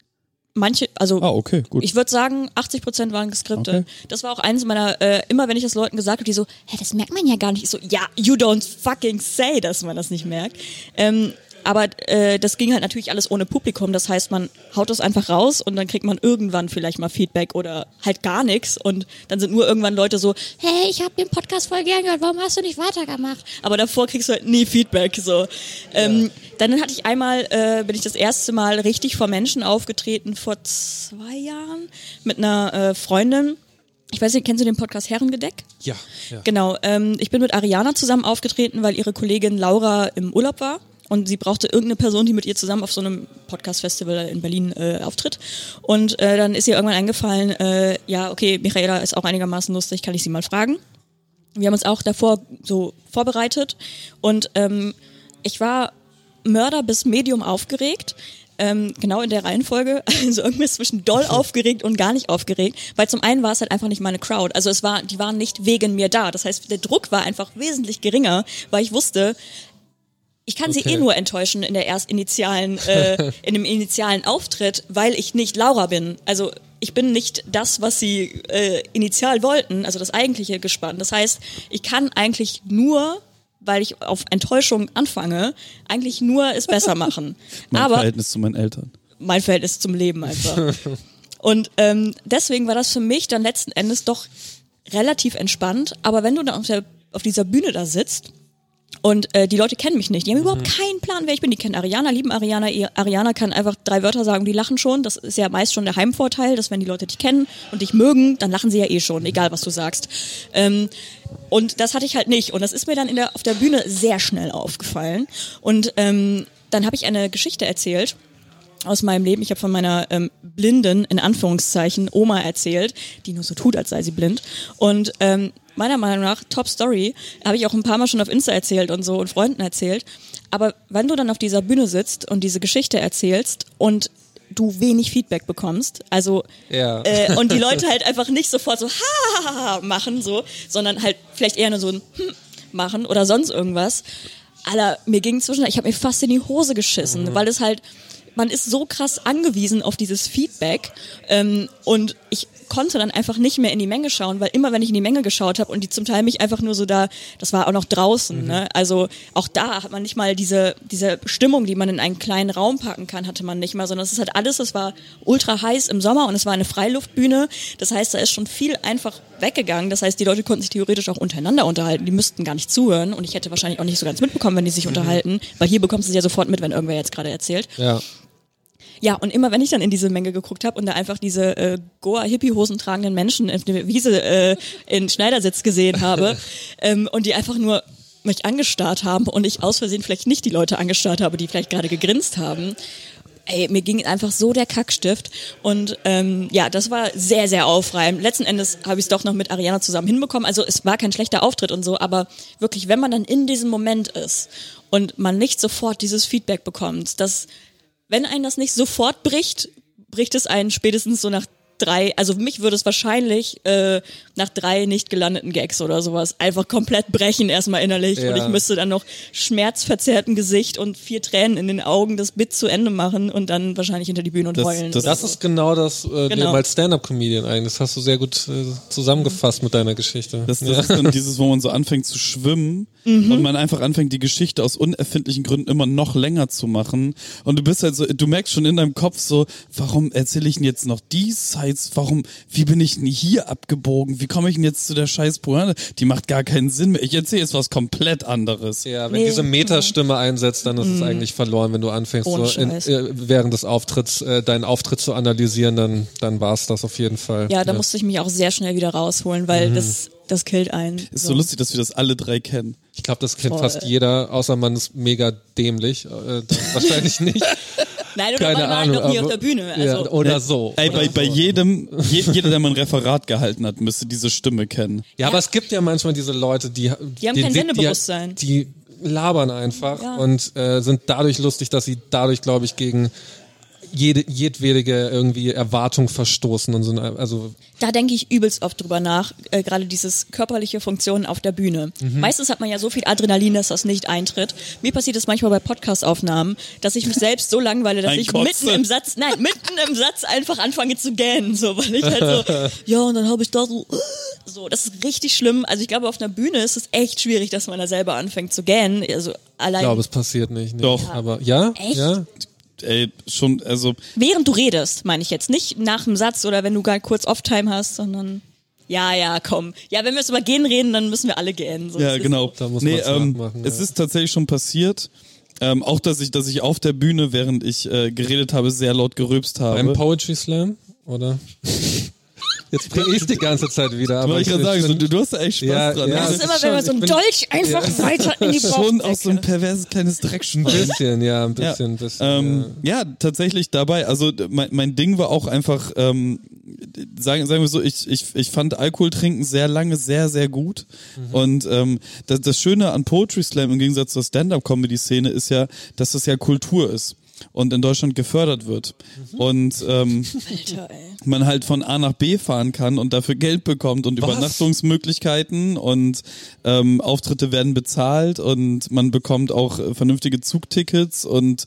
Manche, also ah, okay, gut. ich würde sagen, 80 Prozent waren geskriptet. Okay. Das war auch eines meiner, äh, immer wenn ich das Leuten gesagt habe, die so, hä, das merkt man ja gar nicht. Ich so, ja, you don't fucking say, dass man das nicht merkt. Ähm, aber äh, das ging halt natürlich alles ohne Publikum. Das heißt, man haut das einfach raus und dann kriegt man irgendwann vielleicht mal Feedback oder halt gar nichts. Und dann sind nur irgendwann Leute so, hey, ich habe den Podcast voll gern gehört, warum hast du nicht weitergemacht? Aber davor kriegst du halt nie Feedback. So. Ähm, ja. Dann hatte ich einmal, äh, bin ich das erste Mal richtig vor Menschen aufgetreten, vor zwei Jahren, mit einer äh, Freundin. Ich weiß nicht, kennst du den Podcast Herrengedeck? Ja. ja. Genau. Ähm, ich bin mit Ariana zusammen aufgetreten, weil ihre Kollegin Laura im Urlaub war und sie brauchte irgendeine Person, die mit ihr zusammen auf so einem Podcast-Festival in Berlin äh, auftritt. Und äh, dann ist ihr irgendwann eingefallen, äh, ja, okay, Michaela ist auch einigermaßen lustig, kann ich sie mal fragen. Wir haben uns auch davor so vorbereitet und ähm, ich war Mörder bis Medium aufgeregt. Ähm, genau in der Reihenfolge, also irgendwas zwischen doll aufgeregt und gar nicht aufgeregt, weil zum einen war es halt einfach nicht meine Crowd. Also es war, die waren nicht wegen mir da. Das heißt, der Druck war einfach wesentlich geringer, weil ich wusste, ich kann okay. sie eh nur enttäuschen in der erst initialen, äh, in dem initialen Auftritt, weil ich nicht Laura bin. Also ich bin nicht das, was sie äh, initial wollten, also das eigentliche Gespann. Das heißt, ich kann eigentlich nur weil ich auf Enttäuschung anfange, eigentlich nur es besser machen. mein Aber Verhältnis zu meinen Eltern. Mein Verhältnis zum Leben einfach. Und ähm, deswegen war das für mich dann letzten Endes doch relativ entspannt. Aber wenn du dann auf, der, auf dieser Bühne da sitzt und äh, die Leute kennen mich nicht. Die haben mhm. überhaupt keinen Plan, wer ich bin. Die kennen Ariana, lieben Ariana. Ariana kann einfach drei Wörter sagen, die lachen schon. Das ist ja meist schon der Heimvorteil, dass wenn die Leute dich kennen und dich mögen, dann lachen sie ja eh schon, egal was du sagst. Ähm, und das hatte ich halt nicht. Und das ist mir dann in der, auf der Bühne sehr schnell aufgefallen. Und ähm, dann habe ich eine Geschichte erzählt aus meinem Leben. Ich habe von meiner ähm, blinden, in Anführungszeichen, Oma erzählt, die nur so tut, als sei sie blind. Und ähm, meiner Meinung nach Top Story. Habe ich auch ein paar Mal schon auf Insta erzählt und so und Freunden erzählt. Aber wenn du dann auf dieser Bühne sitzt und diese Geschichte erzählst und du wenig Feedback bekommst, also ja. äh, und die Leute halt einfach nicht sofort so ha machen so, sondern halt vielleicht eher nur so ein hm machen oder sonst irgendwas. Alter, mir ging zwischen, ich habe mir fast in die Hose geschissen, mhm. weil es halt man ist so krass angewiesen auf dieses Feedback ähm, und ich konnte dann einfach nicht mehr in die Menge schauen, weil immer wenn ich in die Menge geschaut habe und die zum Teil mich einfach nur so da, das war auch noch draußen, mhm. ne? Also auch da hat man nicht mal diese diese Stimmung, die man in einen kleinen Raum packen kann, hatte man nicht mal, sondern es ist halt alles, es war ultra heiß im Sommer und es war eine Freiluftbühne. Das heißt, da ist schon viel einfach weggegangen. Das heißt, die Leute konnten sich theoretisch auch untereinander unterhalten. Die müssten gar nicht zuhören und ich hätte wahrscheinlich auch nicht so ganz mitbekommen, wenn die sich mhm. unterhalten, weil hier bekommst du es ja sofort mit, wenn irgendwer jetzt gerade erzählt. Ja. Ja, und immer wenn ich dann in diese Menge geguckt habe und da einfach diese äh, Goa-Hippie-Hosen tragenden Menschen auf der Wiese äh, in Schneidersitz gesehen habe ähm, und die einfach nur mich angestarrt haben und ich aus Versehen vielleicht nicht die Leute angestarrt habe, die vielleicht gerade gegrinst haben. Ey, mir ging einfach so der Kackstift und ähm, ja, das war sehr, sehr aufreibend. Letzten Endes habe ich es doch noch mit Ariana zusammen hinbekommen. Also es war kein schlechter Auftritt und so, aber wirklich, wenn man dann in diesem Moment ist und man nicht sofort dieses Feedback bekommt, dass wenn einen das nicht sofort bricht, bricht es einen spätestens so nach drei, also für mich würde es wahrscheinlich äh, nach drei nicht gelandeten Gags oder sowas einfach komplett brechen erstmal innerlich ja. und ich müsste dann noch schmerzverzerrten Gesicht und vier Tränen in den Augen das Bit zu Ende machen und dann wahrscheinlich hinter die Bühne und das, heulen. Das, das ist genau das äh, genau. Als Stand-Up-Comedian eigentlich. Das hast du sehr gut äh, zusammengefasst mit deiner Geschichte. Das, das ja. ist dann dieses, wo man so anfängt zu schwimmen mhm. und man einfach anfängt, die Geschichte aus unerfindlichen Gründen immer noch länger zu machen und du bist halt so, du merkst schon in deinem Kopf so, warum erzähle ich denn jetzt noch die Side jetzt, warum, wie bin ich denn hier abgebogen? Wie komme ich denn jetzt zu der scheiß Pointe? Die macht gar keinen Sinn mehr. Ich erzähle jetzt was komplett anderes. Ja, wenn nee. diese Metastimme einsetzt, dann ist mhm. es eigentlich verloren. Wenn du anfängst, so in, äh, während des Auftritts äh, deinen Auftritt zu analysieren, dann, dann war es das auf jeden Fall. Ja, da ja. musste ich mich auch sehr schnell wieder rausholen, weil mhm. das, das killt einen. Ist so. so lustig, dass wir das alle drei kennen. Ich glaube, das kennt Voll. fast jeder, außer man ist mega dämlich. Äh, wahrscheinlich nicht. Nein, oder Keine Ahnung, halt noch nie auf der Bühne. Also. Ja, oder so. Ey, bei, bei jedem, je, jeder, der mal ein Referat gehalten hat, müsste diese Stimme kennen. Ja, ja. aber es gibt ja manchmal diese Leute, die, die haben die, kein Sendebewusstsein. Die, die labern einfach ja. und äh, sind dadurch lustig, dass sie dadurch, glaube ich, gegen jede, jedwede irgendwie Erwartung verstoßen und so. Also da denke ich übelst oft drüber nach, äh, gerade dieses körperliche Funktionen auf der Bühne. Mhm. Meistens hat man ja so viel Adrenalin, dass das nicht eintritt. Mir passiert es manchmal bei Podcast-Aufnahmen, dass ich mich selbst so langweile, dass Ein ich Kotze. mitten im Satz, nein, mitten im Satz einfach anfange zu gähnen, so, weil ich halt so, ja, und dann habe ich da so, so, das ist richtig schlimm. Also ich glaube, auf einer Bühne ist es echt schwierig, dass man da selber anfängt zu gähnen. Also allein. Ich glaube, es passiert nicht. Nee. Doch. Aber ja, echt? ja ey, schon, also. Während du redest, meine ich jetzt. Nicht nach dem Satz oder wenn du gar kurz Off-Time hast, sondern. Ja, ja, komm. Ja, wenn wir jetzt über Gehen reden, dann müssen wir alle gehen. Ja, genau. Da muss nee, ähm, machen, es ist tatsächlich schon passiert. Ähm, auch, dass ich, dass ich auf der Bühne, während ich äh, geredet habe, sehr laut gerülpst habe. Beim Poetry Slam, oder? Jetzt bringe ich die ganze Zeit wieder. Aber ich kann sagen, so, du, du hast da echt Spaß ja, dran. Ja, das, ist immer, wenn man so ein Dolch einfach ja. weiter in die Bauch Schon auch so ein perverses kleines Dreckspiel. Ein bisschen, ja, ein bisschen. Ja, bisschen, ähm, ja. ja tatsächlich dabei. Also mein, mein Ding war auch einfach, ähm, sagen, sagen wir so, ich, ich, ich fand Alkohol trinken sehr lange sehr, sehr gut. Mhm. Und ähm, das, das Schöne an Poetry Slam im Gegensatz zur Stand-Up-Comedy-Szene ist ja, dass das ja Kultur ist. Und in Deutschland gefördert wird. Mhm. Und ähm, Alter, man halt von A nach B fahren kann und dafür Geld bekommt und Was? Übernachtungsmöglichkeiten und ähm, Auftritte werden bezahlt und man bekommt auch vernünftige Zugtickets und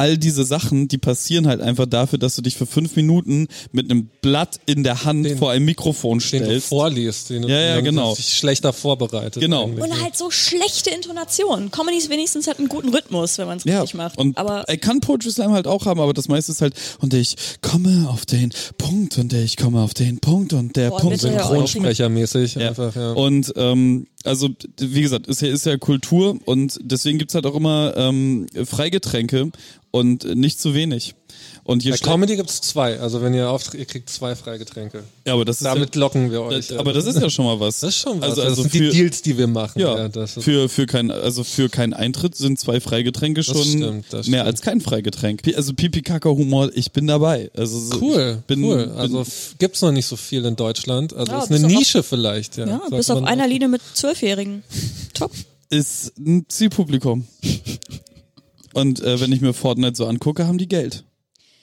all diese Sachen, die passieren halt einfach dafür, dass du dich für fünf Minuten mit einem Blatt in der Hand den, vor ein Mikrofon stellst. Den du vorliest, den ja, ja, genau. sich schlechter vorbereitet. Genau. Und halt so schlechte Intonationen. Comedies wenigstens hat einen guten Rhythmus, wenn man es ja, richtig macht. Und aber er kann Poetry Slam halt auch haben, aber das meiste ist halt, und ich komme auf den Punkt und ich komme auf den Punkt und der Boah, Punkt. Synchronsprechermäßig ja. einfach, ja. Und ähm, also wie gesagt, ist ja, ist ja Kultur und deswegen gibt's halt auch immer ähm, Freigetränke und nicht zu wenig. Und hier Bei Comedy gibt's zwei. Also wenn ihr auftritt, ihr kriegt zwei Freigetränke. Ja, aber das ist Damit ja, locken wir euch. Das, aber das ist ja schon mal was. Das ist schon was. Also, also das sind für, die Deals, die wir machen. Ja, ja für, für kein, also für keinen Eintritt sind zwei Freigetränke schon stimmt, mehr stimmt. als kein Freigetränk. Also Pipi Kaka Humor, ich bin dabei. Also cool, bin, cool. Bin, also gibt's noch nicht so viel in Deutschland. Also ja, ist eine Nische auf, vielleicht. Ja, ja bis auf einer Linie mit Zwölfjährigen. Top. Ist ein Zielpublikum. Und äh, wenn ich mir Fortnite so angucke, haben die Geld.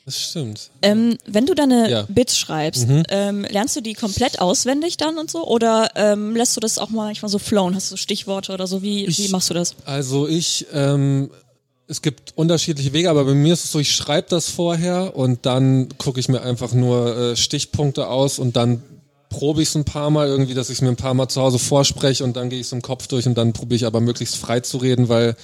Das stimmt. Ähm, wenn du deine ja. Bits schreibst, mhm. ähm, lernst du die komplett auswendig dann und so? Oder ähm, lässt du das auch manchmal so flown? Hast du Stichworte oder so? Wie, ich, wie machst du das? Also ich, ähm, es gibt unterschiedliche Wege, aber bei mir ist es so, ich schreibe das vorher und dann gucke ich mir einfach nur äh, Stichpunkte aus und dann probe ich es ein paar Mal irgendwie, dass ich es mir ein paar Mal zu Hause vorspreche und dann gehe ich es im Kopf durch und dann probiere ich aber möglichst frei zu reden, weil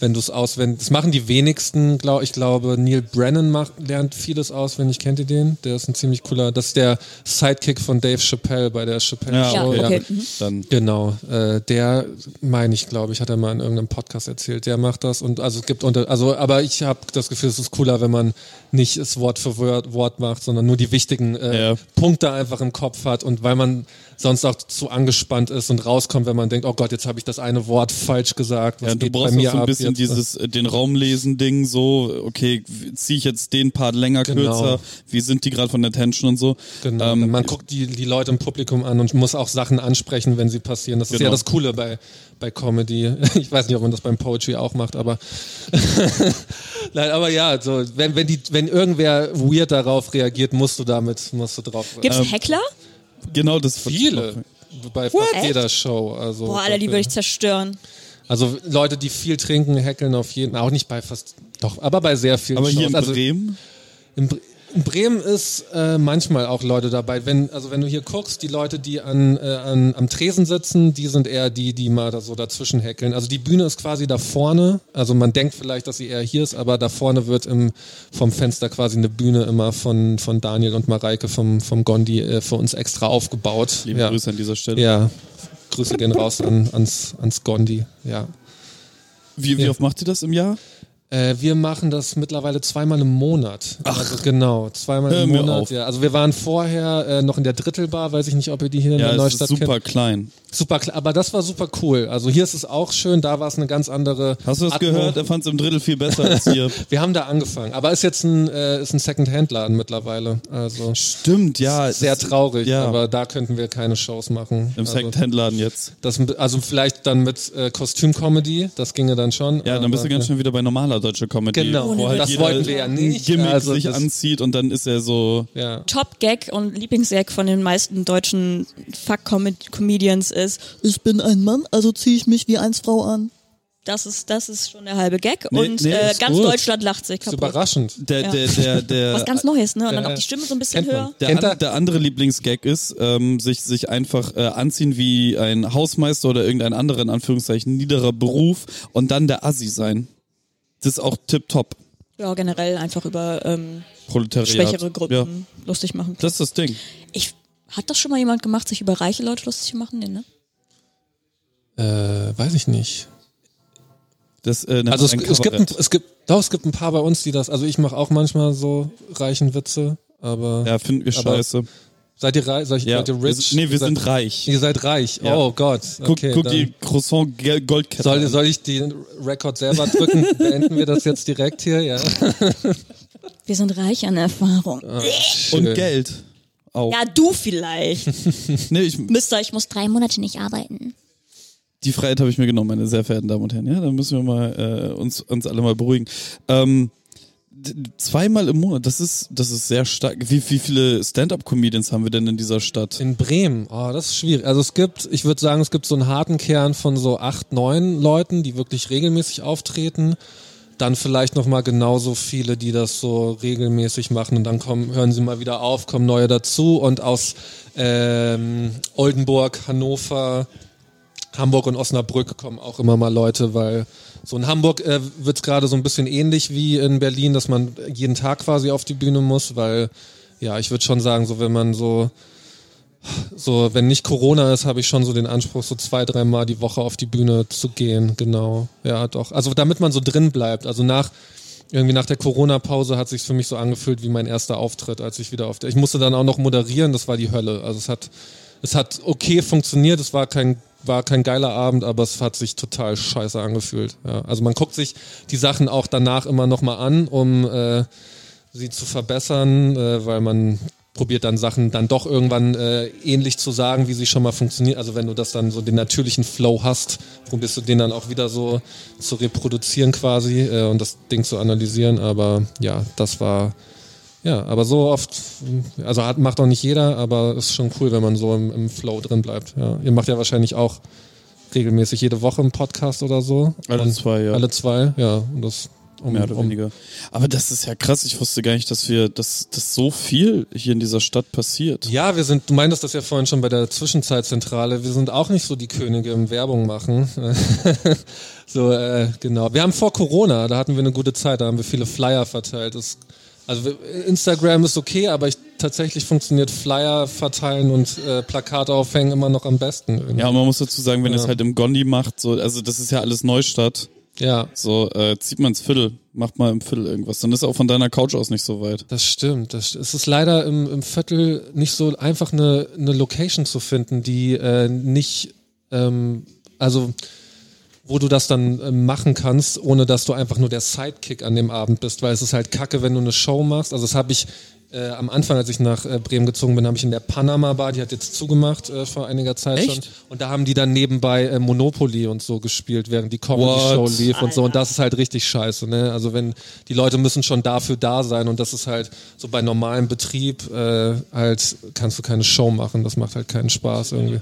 wenn du es auswendig, das machen die wenigsten, glaube ich, glaube, Neil Brennan macht, lernt vieles auswendig, kennt ihr den? Der ist ein ziemlich cooler, das ist der Sidekick von Dave Chappelle bei der Chappelle ja, Show. Ja, okay. Mhm. Genau, äh, der meine ich, glaube ich, hat er mal in irgendeinem Podcast erzählt, der macht das und also es gibt unter, also aber ich habe das Gefühl, es ist cooler, wenn man nicht es Wort für Wort, Wort macht, sondern nur die wichtigen äh, ja. Punkte einfach im Kopf hat und weil man sonst auch zu angespannt ist und rauskommt, wenn man denkt, oh Gott, jetzt habe ich das eine Wort falsch gesagt. Was ja, du brauchst auch so ein bisschen jetzt? dieses äh, den Raum lesen Ding so, okay, ziehe ich jetzt den Part länger, genau. kürzer, wie sind die gerade von der Tension und so. Genau. Ähm, man guckt die, die Leute im Publikum an und muss auch Sachen ansprechen, wenn sie passieren. Das ist genau. ja das Coole bei, bei Comedy. Ich weiß nicht, ob man das beim Poetry auch macht, aber Nein, aber ja, so wenn wenn die wenn irgendwer weird darauf reagiert, musst du damit musst du drauf. Gibt's ähm, Heckler? Genau, das viele bei fast jeder Show. Also Boah, Alter, die würde ich zerstören. Also Leute, die viel trinken, heckeln auf jeden Fall. Auch nicht bei fast, doch, aber bei sehr vielen Aber Shows. hier in also, Bremen? In, in Bremen ist äh, manchmal auch Leute dabei. Wenn, also wenn du hier guckst, die Leute, die an, äh, an, am Tresen sitzen, die sind eher die, die mal da so dazwischen heckeln. Also die Bühne ist quasi da vorne. Also man denkt vielleicht, dass sie eher hier ist, aber da vorne wird im, vom Fenster quasi eine Bühne immer von, von Daniel und Mareike vom, vom Gondi äh, für uns extra aufgebaut. Liebe ja. Grüße an dieser Stelle. Ja, Grüße gehen raus an, ans, ans Gondi. Ja. Wie, wie ja. oft macht ihr das im Jahr? Äh, wir machen das mittlerweile zweimal im Monat. Ach, also genau, zweimal im Monat. Ja. Also wir waren vorher äh, noch in der Drittelbar, weiß ich nicht, ob ihr die hier in ja, der Neustadt kennt. super klein. Super klein, aber das war super cool. Also hier ist es auch schön, da war es eine ganz andere. Hast du das Atmo. gehört? Er fand es im Drittel viel besser als hier. wir haben da angefangen, aber ist jetzt ein äh, ist ein Second-Hand-Laden mittlerweile. Also stimmt, ja. Sehr traurig, ja. aber da könnten wir keine Shows machen. Im also, Second-Hand-Laden jetzt. Das, also vielleicht dann mit äh, Kostüm-Comedy, das ginge dann schon. Ja, dann bist du ganz schön wieder bei normaler deutscher Comedy. Genau. Genau, halt das wollten wir ja nicht. Gimmick also sich anzieht und dann ist er so. Ja. Top-Gag und Lieblingsgag von den meisten deutschen Fuck-Comedians ist, ich bin ein Mann, also ziehe ich mich wie eins Frau an. Das ist, das ist schon der halbe Gag. Nee, und nee, äh, ganz gut. Deutschland lacht sich kaputt. Das ist überraschend. Der, ja. der, der, der, Was ganz Neues, ne? Und dann auch die Stimme so ein bisschen höher. Der, an, der andere Lieblingsgag ist, ähm, sich, sich einfach äh, anziehen wie ein Hausmeister oder irgendein anderer, in Anführungszeichen, niederer Beruf und dann der Assi sein. Das ist auch tipptopp. Ja, generell einfach über ähm, schwächere Gruppen ja. lustig machen. Das ist das Ding. Ich, hat das schon mal jemand gemacht, sich über reiche Leute lustig zu machen? Nee, ne? Äh, weiß ich nicht. Das, äh, also es, es, gibt ein, es gibt doch es gibt ein paar bei uns, die das. Also ich mache auch manchmal so reichen Witze, aber ja finden wir scheiße. Seid ihr reich? Seid, ja. seid ihr rich? Nee, wir seid, sind reich. Ihr seid reich. Ja. Oh Gott. Okay, guck, guck die Croissant Goldkette. Soll, soll ich den Rekord selber drücken? Beenden wir das jetzt direkt hier? Ja. Wir sind reich an Erfahrung. Oh, Und Geld. Auch. Ja, du vielleicht. nee, ich, Mister, ich muss drei Monate nicht arbeiten. Die Freiheit habe ich mir genommen, meine sehr verehrten Damen und Herren. Ja, dann müssen wir mal äh, uns, uns alle mal beruhigen. Ähm, zweimal im Monat, das ist, das ist sehr stark. Wie, wie viele Stand-up-Comedians haben wir denn in dieser Stadt? In Bremen, oh, das ist schwierig. Also es gibt, ich würde sagen, es gibt so einen harten Kern von so acht, neun Leuten, die wirklich regelmäßig auftreten. Dann vielleicht nochmal genauso viele, die das so regelmäßig machen und dann kommen, hören sie mal wieder auf, kommen neue dazu und aus ähm, Oldenburg, Hannover, Hamburg und Osnabrück kommen auch immer mal Leute, weil so in Hamburg äh, wird es gerade so ein bisschen ähnlich wie in Berlin, dass man jeden Tag quasi auf die Bühne muss, weil ja, ich würde schon sagen, so wenn man so so, wenn nicht Corona ist, habe ich schon so den Anspruch, so zwei, dreimal die Woche auf die Bühne zu gehen. Genau. Ja, doch. Also damit man so drin bleibt. Also nach irgendwie nach der Corona-Pause hat sich für mich so angefühlt wie mein erster Auftritt, als ich wieder auf der. Ich musste dann auch noch moderieren, das war die Hölle. Also es hat, es hat okay funktioniert, es war kein war kein geiler Abend, aber es hat sich total scheiße angefühlt. Ja, also man guckt sich die Sachen auch danach immer nochmal an, um äh, sie zu verbessern, äh, weil man probiert dann Sachen dann doch irgendwann äh, ähnlich zu sagen, wie sie schon mal funktioniert. Also wenn du das dann so den natürlichen Flow hast, probierst du den dann auch wieder so zu reproduzieren quasi äh, und das Ding zu analysieren. Aber ja, das war ja, aber so oft, also hat, macht auch nicht jeder, aber ist schon cool, wenn man so im, im Flow drin bleibt. Ja. Ihr macht ja wahrscheinlich auch regelmäßig jede Woche einen Podcast oder so. Alle und zwei, ja. Alle zwei, ja. Und das um, Mehr oder um, weniger. Aber das ist ja krass. Ich wusste gar nicht, dass wir, dass, dass so viel hier in dieser Stadt passiert. Ja, wir sind, du meintest das ja vorhin schon bei der Zwischenzeitzentrale. Wir sind auch nicht so die Könige im Werbung machen. so, äh, genau. Wir haben vor Corona, da hatten wir eine gute Zeit, da haben wir viele Flyer verteilt. Das also Instagram ist okay, aber ich, tatsächlich funktioniert Flyer verteilen und äh, Plakate aufhängen immer noch am besten. Irgendwie. Ja, man muss dazu sagen, wenn ja. es halt im Gondi macht, so, also das ist ja alles Neustadt. Ja. So, äh, zieht man ins Viertel, macht mal im Viertel irgendwas. Dann ist auch von deiner Couch aus nicht so weit. Das stimmt. Das, es ist leider im, im Viertel nicht so einfach eine, eine Location zu finden, die äh, nicht, ähm, also wo du das dann äh, machen kannst, ohne dass du einfach nur der Sidekick an dem Abend bist, weil es ist halt kacke, wenn du eine Show machst. Also das habe ich äh, am Anfang, als ich nach äh, Bremen gezogen bin, habe ich in der Panama Bar, die hat jetzt zugemacht äh, vor einiger Zeit Echt? schon. Und da haben die dann nebenbei äh, Monopoly und so gespielt, während die Comedy-Show lief Alter. und so. Und das ist halt richtig scheiße. Ne? Also wenn die Leute müssen schon dafür da sein und das ist halt so bei normalem Betrieb äh, halt kannst du keine Show machen. Das macht halt keinen Spaß irgendwie.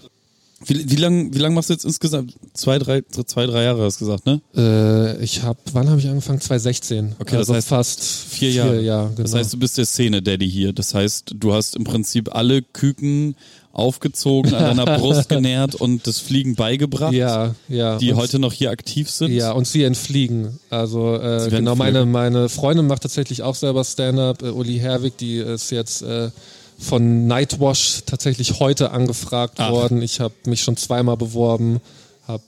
Wie, wie lange wie lang machst du jetzt insgesamt? Zwei, drei, zwei, drei Jahre hast du gesagt, ne? Äh, ich habe, wann habe ich angefangen? 2016. Okay, also das heißt fast vier Jahre. Vier Jahre genau. Das heißt, du bist der Szene-Daddy hier. Das heißt, du hast im Prinzip alle Küken aufgezogen, an deiner Brust genährt und das Fliegen beigebracht. Ja, ja. Die und heute noch hier aktiv sind. Ja, und sie entfliegen. Also äh, genau, meine, meine Freundin macht tatsächlich auch selber Stand-up. Äh, Uli Herwig, die ist jetzt äh, von Nightwash tatsächlich heute angefragt Ach. worden. Ich habe mich schon zweimal beworben, habe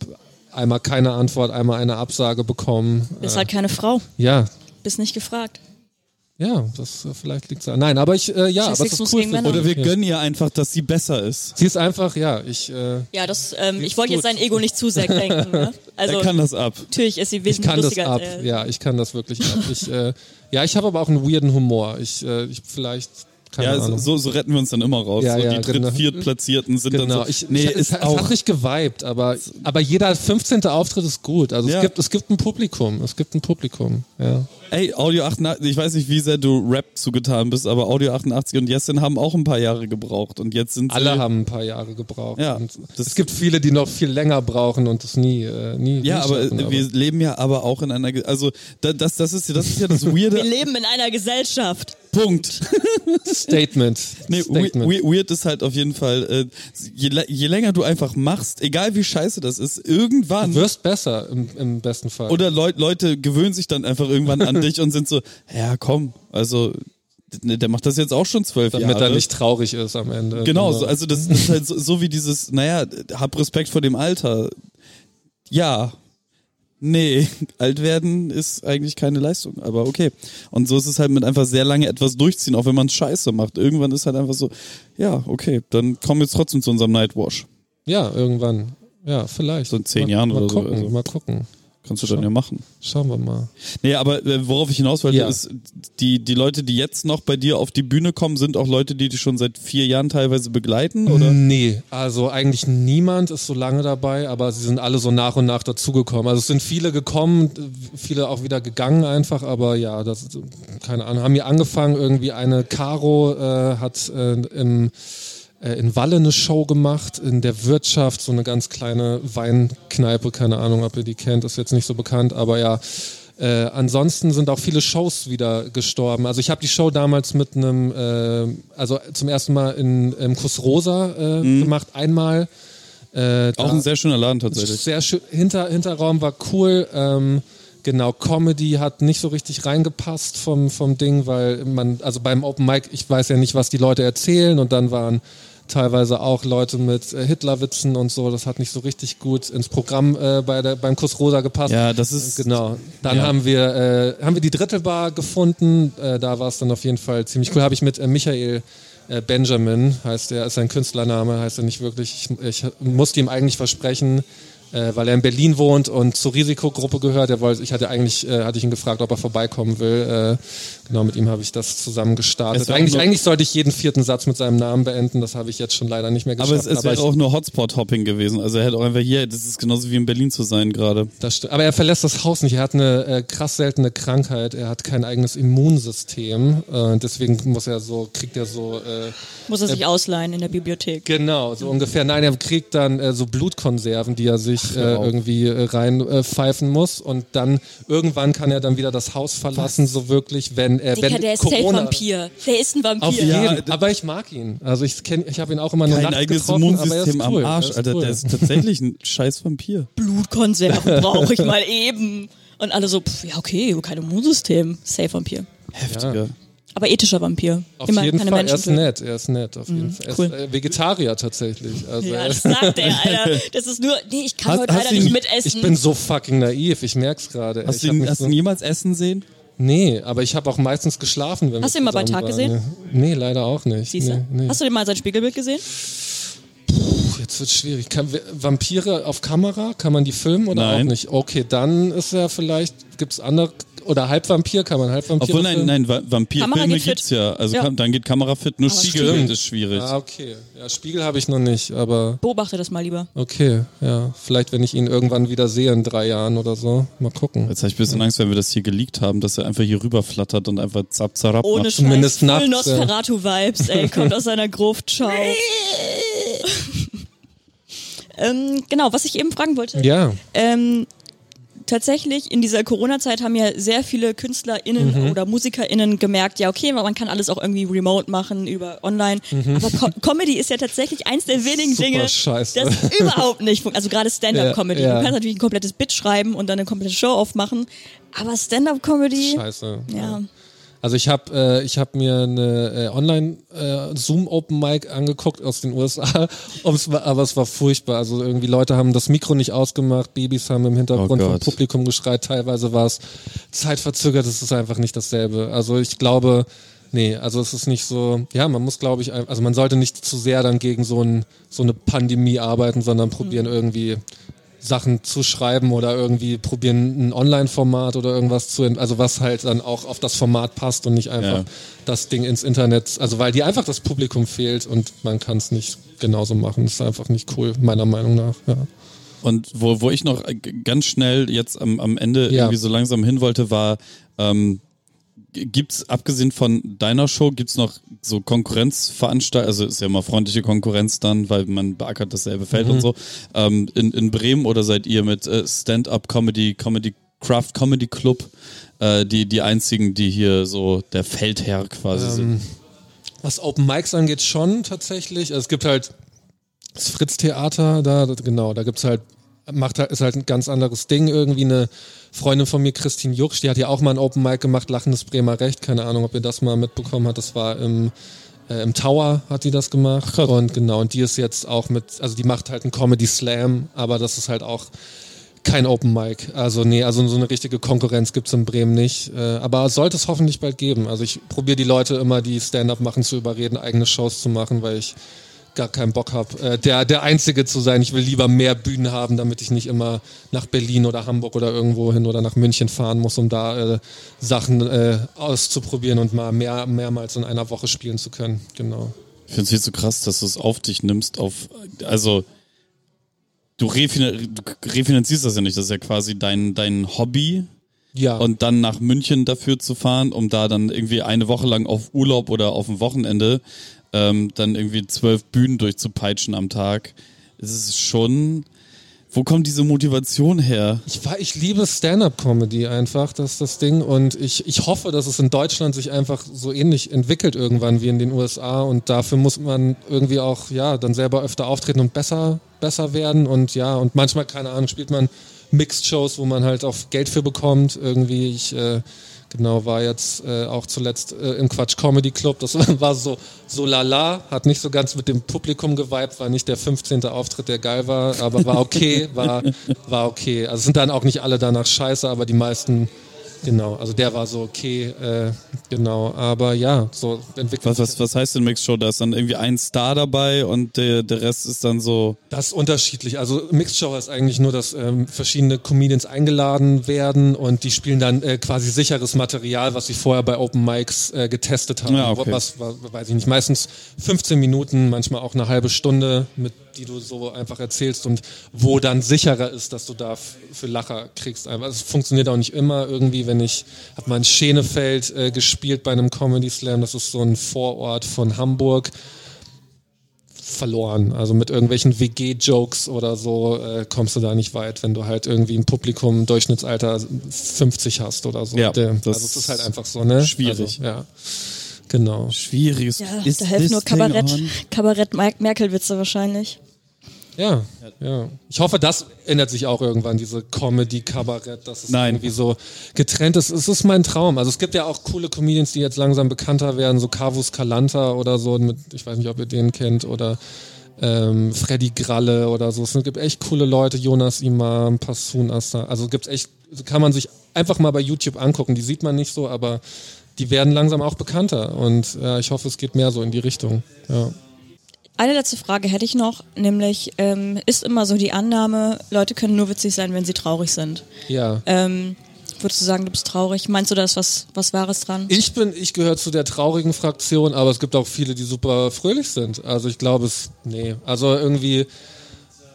einmal keine Antwort, einmal eine Absage bekommen. Bist halt keine Frau. Ja. Bist nicht gefragt. Ja, das äh, vielleicht liegt es Nein, aber ich, äh, ja, aber das ist cool. Oder wir gönnen ihr einfach, dass sie besser ist. Sie ist einfach, ja, ich. Äh, ja, das, ähm, ich wollte jetzt sein Ego nicht zu sehr kränken. Ne? Also, er kann das ab. Natürlich ist sie wesentlich ich kann das ab. ja, ich kann das wirklich ab. Ich, äh, ja, ich habe aber auch einen weirden Humor. Ich, äh, ich vielleicht keine ja, Ahnung. So, so retten wir uns dann immer raus. Ja, so ja, die dritt-, genau. viertplatzierten sind genau. dann so. Ich, nee, ich, ist es, auch, es hat nicht geweibt, aber, aber jeder 15. Auftritt ist gut. Also ja. es, gibt, es gibt ein Publikum. Es gibt ein Publikum. Ja. Ey, Audio 88, ich weiß nicht, wie sehr du Rap zugetan bist, aber Audio 88 und Jessin haben auch ein paar Jahre gebraucht und jetzt sind Alle haben ein paar Jahre gebraucht. Ja, es gibt viele, die noch viel länger brauchen und das nie, äh, nie. Ja, nie aber, schaffen, aber wir leben ja aber auch in einer, also das, das, ist, das ist ja das Weirde. wir leben in einer Gesellschaft. Punkt. Statement. Nee, Statement. weird ist halt auf jeden Fall, äh, je, je länger du einfach machst, egal wie scheiße das ist, irgendwann. Du wirst besser im, im besten Fall. Oder Leut, Leute gewöhnen sich dann einfach irgendwann an dich und sind so, ja komm, also der macht das jetzt auch schon zwölf Jahre. Damit er nicht traurig ist am Ende. Genau, so, also das ist halt so, so wie dieses, naja, hab Respekt vor dem Alter. Ja, nee, alt werden ist eigentlich keine Leistung, aber okay. Und so ist es halt mit einfach sehr lange etwas durchziehen, auch wenn man es scheiße macht. Irgendwann ist halt einfach so, ja, okay, dann kommen wir jetzt trotzdem zu unserem Nightwash. Ja, irgendwann. Ja, vielleicht. So in zehn mal, Jahren mal oder gucken, so. Also. Mal gucken. Kannst du dann ja machen. Schauen wir mal. Nee, aber äh, worauf ich hinaus wollte, Ja. ist, die, die Leute, die jetzt noch bei dir auf die Bühne kommen, sind auch Leute, die dich schon seit vier Jahren teilweise begleiten, oder? Nee, also eigentlich niemand ist so lange dabei, aber sie sind alle so nach und nach dazugekommen. Also es sind viele gekommen, viele auch wieder gegangen einfach, aber ja, das keine Ahnung, haben hier angefangen, irgendwie eine Caro äh, hat äh, im in Walle eine Show gemacht, in der Wirtschaft, so eine ganz kleine Weinkneipe, keine Ahnung, ob ihr die kennt, ist jetzt nicht so bekannt, aber ja. Äh, ansonsten sind auch viele Shows wieder gestorben. Also ich habe die Show damals mit einem, äh, also zum ersten Mal in, im Kuss Rosa äh, gemacht, einmal. Äh, Auch ein sehr schöner Laden tatsächlich. sehr schön. Hinter, Hinterraum war cool. Ähm, genau, Comedy hat nicht so richtig reingepasst vom, vom Ding, weil man, also beim Open Mic, ich weiß ja nicht, was die Leute erzählen und dann waren teilweise auch Leute mit äh, Hitlerwitzen und so. Das hat nicht so richtig gut ins Programm äh, bei der, beim Kuss Rosa gepasst. Ja, das ist. Genau. Dann Ja. haben wir äh, haben wir die Drittelbar gefunden. Äh, da war es dann auf jeden Fall ziemlich cool. Habe ich mit äh, Michael äh, Benjamin heißt er, ist sein Künstlername, heißt er nicht wirklich. Ich, ich musste ihm eigentlich versprechen, äh, weil er in Berlin wohnt und zur Risikogruppe gehört. Er wollte, ich hatte eigentlich äh, hatte ich ihn gefragt, ob er vorbeikommen will. Äh, genau mit ihm habe ich das zusammen gestartet. Eigentlich, nur- eigentlich sollte ich jeden vierten Satz mit seinem Namen beenden. Das habe ich jetzt schon leider nicht mehr geschafft. aber es, es wäre auch nur Hotspot-Hopping gewesen. Also er hätte auch einfach hier, das ist genauso wie in Berlin zu sein gerade. Das stimmt. Aber er verlässt das Haus nicht. Er hat eine äh, krass seltene Krankheit. Er hat kein eigenes Immunsystem. Äh, deswegen muss er so, kriegt er so, äh, Muss er sich ausleihen in der Bibliothek. genau, so ungefähr. Nein, er kriegt dann äh, so Blutkonserven, die er sich äh, irgendwie äh, reinpfeifen äh, pfeifen muss. Und dann irgendwann kann er dann wieder das Haus verlassen, so wirklich, wenn er Dicker, wenn der ist Corona. safe Vampir. Der ist ein Vampir. Auf jeden, Ja, aber ich mag ihn. Also ich kenn, ich habe ihn auch immer nur nachts eigenes getroffen, aber er Immunsystem ist cool. am Arsch, Er ist Alter. cool. Der ist tatsächlich ein scheiß Vampir. Blutkonserven brauche ich mal eben. Und alle so, pff, ja okay, kein Immunsystem. Safe Vampir. Heftiger. Aber ethischer Vampir. Auf Immer jeden keine Fall, er Menschen ist töten. nett, er ist nett, auf jeden Fall. Er cool. ist äh, Vegetarier tatsächlich. Also Ja, er- das sagt er, Alter. Das ist nur, nee, ich kann Hast- heute hast leider du ihn- nicht mitessen. Ich bin so fucking naiv, ich merk's gerade. Hast du ihn, hast du so, ihn jemals essen sehen? Nee, aber ich habe auch meistens geschlafen, wenn Hast du ihn mal bei Tag waren. gesehen? Nee, leider auch nicht. Siehst du? Nee, nee. Hast du denn mal sein Spiegelbild gesehen? Puh, jetzt wird schwierig. Kann, Vampire auf Kamera, kann man die filmen oder Nein. auch nicht? Okay, dann ist er vielleicht, gibt's andere, oder Halbvampir, kann man Halbvampire Obwohl, nein, nein, Vampirfilme gibt's ja. Also Ja. Dann geht Kamera fit, nur Aber stimmt. ist schwierig. Ah, okay. Ja, Spiegel habe ich noch nicht, aber Beobachte das mal lieber. okay, ja. Vielleicht, wenn ich ihn irgendwann wieder sehe in drei Jahren oder so. Mal gucken. Jetzt habe ich ein bisschen Angst, wenn wir das hier geleakt haben, dass er einfach hier rüber flattert und einfach zap zarab Ohne macht. Scheiß, zumindest voll nachts, ja. Nosferatu-Vibes, ey, kommt aus seiner Gruft, ciao. ähm, genau, was ich eben fragen wollte. Ja. Ähm, tatsächlich in dieser Corona-Zeit haben ja sehr viele KünstlerInnen Mhm. oder MusikerInnen gemerkt, ja okay, man kann alles auch irgendwie remote machen über online, aber Co Comedy ist ja tatsächlich eins der wenigen Mhm. Super Dinge, scheiße. das überhaupt nicht funktioniert. Also gerade Stand-Up-Comedy. Ja, ja. Du kannst natürlich ein komplettes Bit schreiben und dann eine komplette Show aufmachen, aber Stand-Up-Comedy, Scheiße. ja. Also ich habe äh, ich hab mir eine äh, Online äh, Zoom Open Mic angeguckt aus den USA, Ums- aber es war furchtbar. Also irgendwie Leute haben das Mikro nicht ausgemacht, Babys haben im Hintergrund Oh vom. Publikum geschreit, teilweise war es zeitverzögert, es ist einfach nicht dasselbe. Also ich glaube, nee, also es ist nicht so, ja, man muss glaube ich, also man sollte nicht zu sehr dann gegen so, ein, so eine Pandemie arbeiten, sondern probieren irgendwie Sachen zu schreiben oder irgendwie probieren ein Online-Format oder irgendwas zu, also was halt dann auch auf das Format passt und nicht einfach Ja. das Ding ins Internet, also weil dir einfach das Publikum fehlt und man kann es nicht genauso machen. Das ist einfach nicht cool, meiner Meinung nach. Ja. Und wo, wo ich noch ganz schnell jetzt am, am Ende Ja. irgendwie so langsam hin wollte, war, ähm, gibt's abgesehen von deiner Show, gibt's noch so Konkurrenzveranstaltungen, also ist ja immer freundliche Konkurrenz dann, weil man beackert dasselbe Feld Mhm. und so, ähm, in, in Bremen oder seid ihr mit äh, Stand-Up Comedy, Comedy, Craft Comedy Club, äh, die, die einzigen, die hier so der Feldherr quasi Ähm, sind? Was Open Mics angeht, schon tatsächlich. Also es gibt halt das Fritz-Theater, da, das- genau, da gibt's halt, macht halt, ist halt ein ganz anderes Ding. Irgendwie eine Freundin von mir, Christine Jucksch, die hat ja auch mal ein Open Mic gemacht, Lachendes Bremer Recht. Keine Ahnung, ob ihr das mal mitbekommen habt. Das war im, äh, im Tower hat die das gemacht. krass. und genau, und die ist jetzt auch mit, also die macht halt einen Comedy Slam, aber das ist halt auch kein Open Mic. Also nee, also so eine richtige Konkurrenz gibt's in Bremen nicht. Äh, aber sollte es hoffentlich bald geben. Also ich probiere die Leute immer, die Stand-up machen, zu überreden, eigene Shows zu machen, weil ich gar keinen Bock habe, äh, der, der Einzige zu sein. Ich will lieber mehr Bühnen haben, damit ich nicht immer nach Berlin oder Hamburg oder irgendwo hin oder nach München fahren muss, um da äh, Sachen äh, auszuprobieren und mal mehr, mehrmals in einer Woche spielen zu können. Genau. Ich finde es viel zu krass, dass du es auf dich nimmst, auf, also du, refinan du refinanzierst das ja nicht, das ist ja quasi dein, dein Hobby. Ja. Und dann nach München dafür zu fahren, um da dann irgendwie eine Woche lang auf Urlaub oder auf ein Wochenende ähm, dann irgendwie zwölf Bühnen durchzupeitschen am Tag. Es ist schon. Wo kommt diese Motivation her? Ich, ich liebe Stand-up-Comedy einfach, das ist das Ding. Und ich, ich hoffe, dass es in Deutschland sich einfach so ähnlich entwickelt irgendwann wie in den USA. Und dafür muss man irgendwie auch, ja, dann selber öfter auftreten und besser, besser werden. Und ja, und manchmal, keine Ahnung, spielt man Mixed-Shows, wo man halt auch Geld für bekommt. Irgendwie, ich äh, Genau, war jetzt äh, auch zuletzt äh, im Quatsch Comedy Club. Das war so, so lala, hat nicht so ganz mit dem Publikum geweibt, war nicht der 15. Auftritt, der geil war, aber war okay, war, war okay. Also sind dann auch nicht alle danach scheiße, aber die meisten Genau, also der war so okay, äh, genau, aber ja, so entwickelt. Was, was, was heißt denn Mixed Show? Da ist dann irgendwie ein Star dabei und der, der Rest ist dann so. Das ist unterschiedlich. Also Mixed Show ist eigentlich nur, dass ähm, verschiedene Comedians eingeladen werden und die spielen dann äh, quasi sicheres Material, was sie vorher bei Open Mics äh, getestet haben. Ja, okay. Was, was, weiß ich nicht, meistens 15 Minuten, manchmal auch eine halbe Stunde mit die du so einfach erzählst und wo dann sicherer ist, dass du da für Lacher kriegst. Also es funktioniert auch nicht immer irgendwie, wenn ich, habe mal in Schenefeld äh, gespielt bei einem Comedy Slam, das ist so ein Vorort von Hamburg, verloren. Also mit irgendwelchen WG-Jokes oder so äh, kommst du da nicht weit, wenn du halt irgendwie ein Publikum Durchschnittsalter 50 hast oder so. Ja, das also es ist halt einfach so, ne? Schwierig. Also, ja. Genau. Schwieriges. Ja, ist da helfen nur Kabarett, Kabarett Merkel-Witze wahrscheinlich. Ja, ja. Ich hoffe, das ändert sich auch irgendwann, diese Comedy-Kabarett, dass es Nein. irgendwie so getrennt ist. Es ist mein Traum. Also es gibt ja auch coole Comedians, die jetzt langsam bekannter werden, so Carvus Calanta oder so, mit, ich weiß nicht, ob ihr den kennt, oder ähm, Freddy Gralle oder so. Es gibt echt coole Leute, Jonas Imam, Passun Assa. Also gibt es echt, kann man sich einfach mal bei YouTube angucken. Die sieht man nicht so, aber die werden langsam auch bekannter und äh, ich hoffe, es geht mehr so in die Richtung. Ja. Eine letzte Frage hätte ich noch, nämlich ähm, ist immer so die Annahme, Leute können nur witzig sein, wenn sie traurig sind. Ja. Ähm, würdest du sagen, du bist traurig? Meinst du, da ist was, was Wahres dran? Ich bin, ich gehöre zu der traurigen Fraktion, aber es gibt auch viele, die super fröhlich sind. Also ich glaube es, nee, also irgendwie,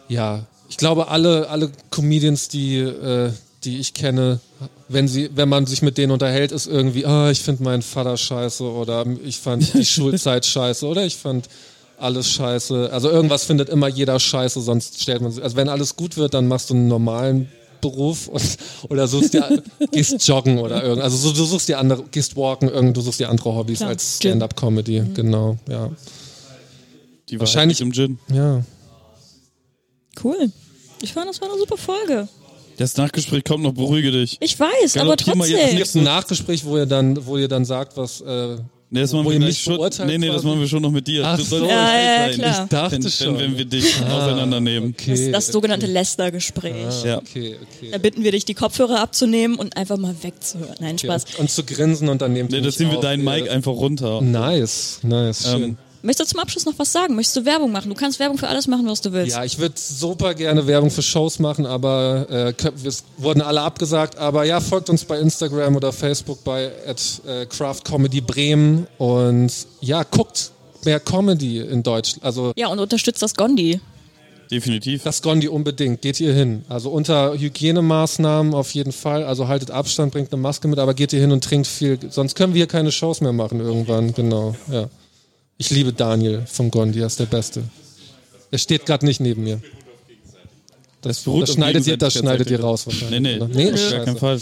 ja, ich glaube alle, alle Comedians, die, äh, die ich kenne, wenn sie, wenn man sich mit denen unterhält, ist irgendwie, ah, ich finde meinen Vater scheiße oder ich fand die Schulzeit scheiße oder ich fand alles scheiße. Also irgendwas findet immer jeder scheiße, sonst stellt man sich, also wenn alles gut wird, dann machst du einen normalen Beruf und, oder suchst dir, gehst joggen oder irgend, also so, du suchst dir andere, gehst walken, irgend, du suchst dir andere Hobbys Klar. als Stand-up-Comedy, mhm. genau, ja. Die Wahrscheinlich im Gym. Ja. Cool. Ich fand, das war eine super Folge. Das Nachgespräch kommt noch, beruhige dich. Ich weiß, Galoppier aber trotzdem. Es gibt ein Nachgespräch, wo ihr dann, wo ihr dann sagt, was, äh, Nee, das machen wir nicht schon, nee, nee, das machen wir schon noch mit dir. Ach du so. ja, ja, klar. Ich dachte wenn, schon. Wenn, wir dich ah, auseinandernehmen. Okay, das, das sogenannte okay. Lester-Gespräch. Ah, ja. okay, okay. Da bitten wir dich, die Kopfhörer abzunehmen und einfach mal wegzuhören. Nein, okay. Spaß. Und, zu grinsen und dann nehmen Nee, da ziehen wir deinen Mic einfach runter. Nice, nice, schön. Möchtest du zum Abschluss noch was sagen? Möchtest du Werbung machen? Du kannst Werbung für alles machen, was du willst. Ja, ich würde super gerne Werbung für Shows machen, aber äh, wir wurden alle abgesagt. Aber ja, folgt uns bei Instagram oder Facebook bei at, äh, Craft Comedy Bremen und ja, guckt mehr Comedy in Deutsch. Also ja, und unterstützt das Gondi. Definitiv. Das Gondi unbedingt. Geht hier hin. Also unter Hygienemaßnahmen auf jeden Fall. Also haltet Abstand, bringt eine Maske mit, aber geht hier hin und trinkt viel. Sonst können wir hier keine Shows mehr machen irgendwann. Genau. Ja. Ich liebe Daniel vom Gondi, er ist der Beste. Er steht gerade nicht neben mir. Das, das, schneidet, ihr, das schneidet ihr raus wahrscheinlich. Nee, nee, nee auf gar keinen Fall.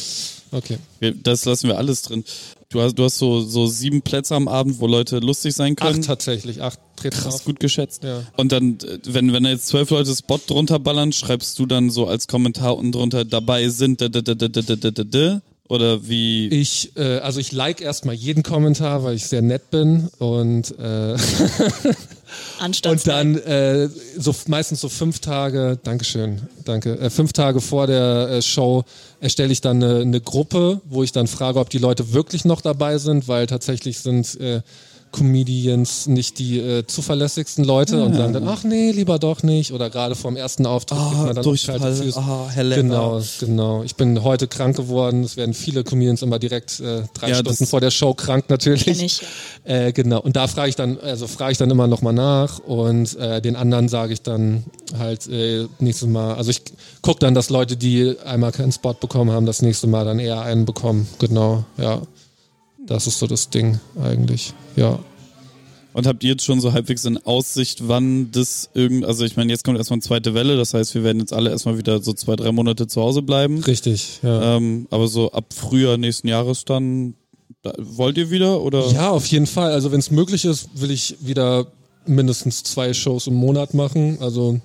Okay. Das lassen wir alles drin. Du hast, du hast so, so sieben Plätze am Abend, wo Leute lustig sein können. Acht tatsächlich, acht treten Krass, gut geschätzt. Ja. Und dann, wenn, wenn da jetzt zwölf Leute Spot drunter ballern, schreibst du dann so als Kommentar unten drunter, dabei sind oder wie? Ich, äh, also ich like erstmal jeden Kommentar, weil ich sehr nett bin und äh, und dann äh, so meistens so fünf Tage, Dankeschön, danke, äh, fünf Tage vor der äh, Show erstelle ich dann eine, eine Gruppe, wo ich dann frage, ob die Leute wirklich noch dabei sind, weil tatsächlich sind äh, Comedians nicht die äh, zuverlässigsten Leute und sagen dann, ach nee, lieber doch nicht. Oder gerade vorm ersten Auftritt ah, gibt man dann Durchfall. kalte Füße. Ah, Herr Genau, genau. Ich bin heute krank geworden. Es werden viele Comedians immer direkt äh, drei Ja, Stunden vor der Show krank natürlich. Kenn ich. Äh, genau. Und da frage ich dann, also frage ich dann immer nochmal nach und äh, den anderen sage ich dann halt äh, nächstes Mal. Also ich gucke dann, dass Leute, die einmal keinen Spot bekommen haben, das nächste Mal dann eher einen bekommen. Genau, ja. Das ist so das Ding eigentlich. Ja. Und habt ihr jetzt schon so halbwegs in Aussicht, wann das irgend, also ich meine, jetzt kommt erstmal eine zweite Welle, das heißt, wir werden jetzt alle erstmal wieder so zwei, drei Monate zu Hause bleiben. Richtig, ja. Ähm, aber so ab Frühjahr nächsten Jahres dann, da, wollt ihr wieder oder? Ja, auf jeden Fall. Also wenn es möglich ist, will ich wieder mindestens zwei Shows im Monat machen. Also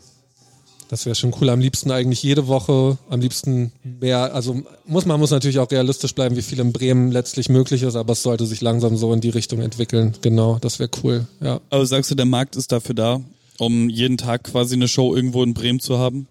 das wäre schon cool. Am liebsten eigentlich jede Woche. Am liebsten mehr. Also muss man muss natürlich auch realistisch bleiben, wie viel in Bremen letztlich möglich ist. Aber es sollte sich langsam so in die Richtung entwickeln. Genau, das wäre cool. Ja. Aber sagst du, der Markt ist dafür da, um jeden Tag quasi eine Show irgendwo in Bremen zu haben?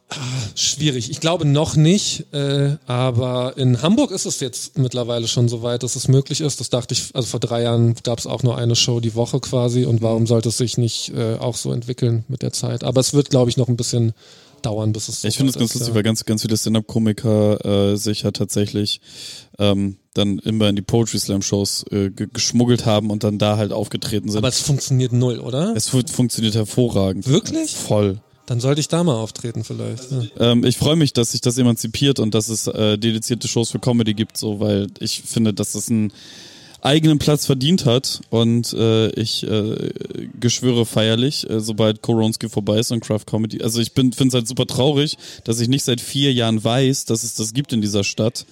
Schwierig. Ich glaube noch nicht, äh, aber in Hamburg ist es jetzt mittlerweile schon so weit, dass es möglich ist. Das dachte ich, also vor drei Jahren gab es auch nur eine Show die Woche quasi und warum sollte es sich nicht äh, auch so entwickeln mit der Zeit? Aber es wird, glaube ich, noch ein bisschen dauern, bis es so ich finde es ganz lustig, ja. weil ganz, ganz viele Stand-Up-Komiker äh, sich ja tatsächlich ähm, dann immer in die Poetry Slam Shows äh, ge geschmuggelt haben und dann da halt aufgetreten sind. Aber es funktioniert null, oder? es fu- funktioniert hervorragend. Wirklich? Voll. Dann sollte ich da mal auftreten vielleicht. Ja. Ähm, ich freue mich, dass sich das emanzipiert und dass es äh, dedizierte Shows für Comedy gibt, so, weil ich finde, dass das einen eigenen Platz verdient hat und äh, ich äh, geschwöre feierlich, äh, sobald Koronski vorbei ist und Craft Comedy. Also ich bin finde es halt super traurig, dass ich nicht seit vier Jahren weiß, dass es das gibt in dieser Stadt,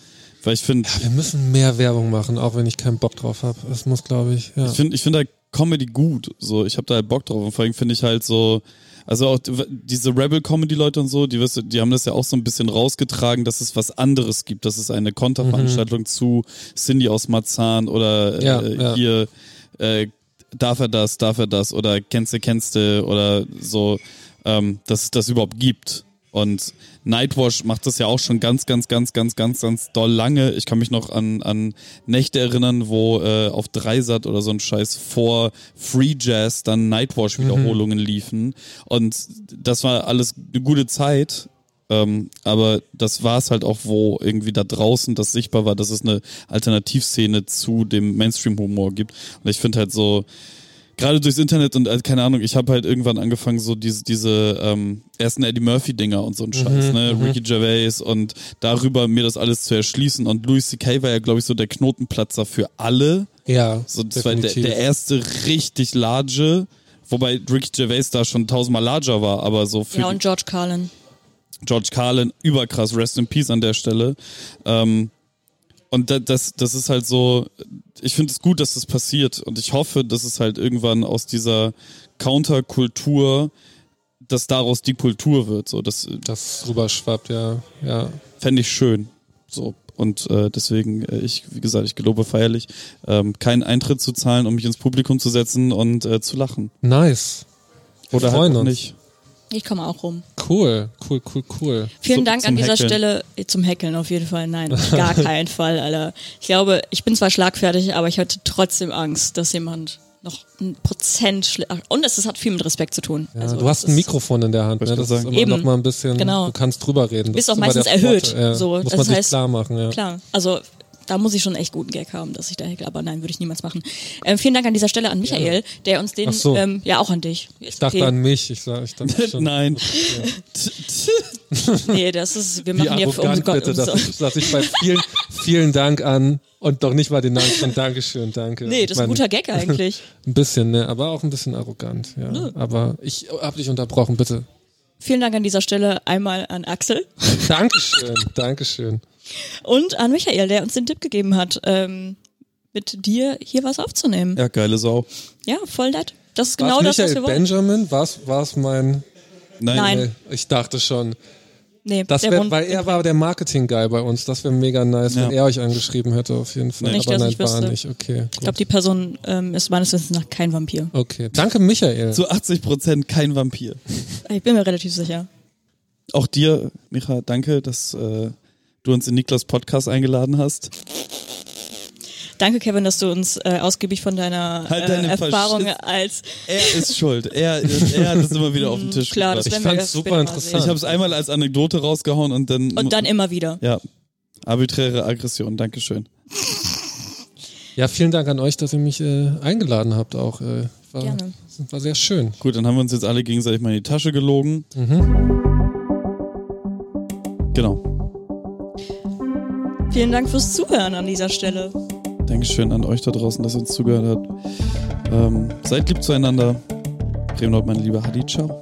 weil ich finde, Wir müssen mehr Werbung machen, auch wenn ich keinen Bock drauf habe. Das muss, glaube ich. Ja. ich finde ich finde halt Comedy gut, so ich habe da halt Bock drauf und vor allem finde ich halt so also auch die- diese Rebel Comedy Leute und so, die wirst du- die haben das ja auch so ein bisschen rausgetragen, dass es was anderes gibt, dass es eine Konterveranstaltung zu Cindy aus Marzahn oder Ja, äh, ja. hier äh, darf er das, darf er das oder kennste kennste oder so, ähm, dass es das überhaupt gibt. Und Nightwash macht das ja auch schon ganz, ganz, ganz, ganz, ganz, ganz doll lange. Ich kann mich noch an, an Nächte erinnern, wo äh, auf Dreisat oder so ein Scheiß vor Free Jazz dann Nightwash-Wiederholungen liefen. Und das war alles eine gute Zeit. Ähm, aber das war es halt auch, wo irgendwie da draußen das sichtbar war, dass es eine Alternativszene zu dem Mainstream-Humor gibt. Und ich finde halt so, gerade durchs Internet und äh, keine Ahnung, ich habe halt irgendwann angefangen, so diese, diese ähm, ersten Eddie Murphy-Dinger und so ein Scheiß, ne? Ricky Gervais und darüber mir das alles zu erschließen. Und Louis C.K. war ja, glaube ich, so der Knotenplatzer für alle. ja, So, das war der, der erste richtig large, wobei Ricky Gervais da schon tausendmal larger war, aber so für Ja, und George Carlin. George Carlin, überkrass, rest in peace an der Stelle. Ähm, und da- das, das ist halt so, ich finde es gut, dass das passiert und ich hoffe, dass es halt irgendwann aus dieser Counterkultur, dass daraus die Kultur wird. So, das das rüberschwappt, ja. Ja. fände ich schön. So. Und äh, deswegen, äh, ich, wie gesagt, ich gelobe feierlich, ähm, keinen Eintritt zu zahlen, um mich ins Publikum zu setzen und äh, zu lachen. Nice. Wir Oder freuen halt auch uns. nicht. Ich komme auch rum. Cool, cool, cool, cool. Vielen So- Dank an dieser Häkeln. Stelle zum Hackeln auf jeden Fall. Nein, auf gar keinen Fall, Alter. Ich glaube, ich bin zwar schlagfertig, aber ich hatte trotzdem Angst, dass jemand noch ein Prozent und es, es hat viel mit Respekt zu tun. Ja, Also, du hast ein Mikrofon in der Hand, ne? Das ist immer sagen. noch mal ein bisschen, Genau. du kannst drüber reden. Das Bist ist auch meistens erhöht, Ja. so, Muss das man sich heißt- klar machen, ja. Klar, also da muss ich schon einen echt guten Gag haben, dass ich da häkle, aber nein, würde ich niemals machen. Ähm, vielen Dank an dieser Stelle an Michael, der uns den, Ach so. ähm, ja auch an dich. Ich dachte an mich, ich, sag, ich dachte schon. Nein. Nee, das ist, wir Wie machen hier für um, arrogant bitte, dass, ich- dass ich bei vielen, vielen Dank an und doch nicht mal den Namen von Dankeschön, danke. Nee, das ist ein guter Gag eigentlich. Ein bisschen, ne, aber auch ein bisschen arrogant, ja. Aber ich hab dich unterbrochen, bitte. Vielen Dank an dieser Stelle einmal an Axel Dankeschön, Dankeschön. Und an Michael, der uns den Tipp gegeben hat, ähm, mit dir hier was aufzunehmen. Ja, geile Sau. Ja, voll nett. Das ist War's genau das, was wir wollen. Benjamin? War's, war's mein, Nein. Nee, ich dachte schon. Nee, Das wär, weil er war der Marketing-Guy bei uns. Das wäre mega nice, wenn Ja. er euch angeschrieben hätte, auf jeden Fall. Nicht, Aber nein, ich war nicht. Okay. Ich glaube, die Person ähm, ist meines Wissens nach kein Vampir. Okay. Danke, Michael. Zu 80 Prozent kein Vampir. Ich bin mir relativ sicher. Auch dir, Micha, danke, dass äh, du uns in Niklas Podcast eingeladen hast. Danke, Kevin, dass du uns äh, ausgiebig von deiner Halt äh, Erfahrung Verschiss- als Er ist schuld. Er, er hat es immer wieder auf den Tisch klar, das gebracht. werden wir fand's super später mal interessant. Ich habe es einmal als Anekdote rausgehauen und dann. Und dann immer wieder. Ja. Arbiträre Aggression. Dankeschön. Ja, vielen Dank an euch, dass ihr mich äh, eingeladen habt auch. Äh, war, Gerne. war sehr schön. Gut, dann haben wir uns jetzt alle gegenseitig mal in die Tasche gelogen. Genau. Vielen Dank fürs Zuhören an dieser Stelle. Dankeschön an euch da draußen, dass ihr uns zugehört habt. Ähm, seid lieb zueinander. Bremen meine liebe Hadi, ciao.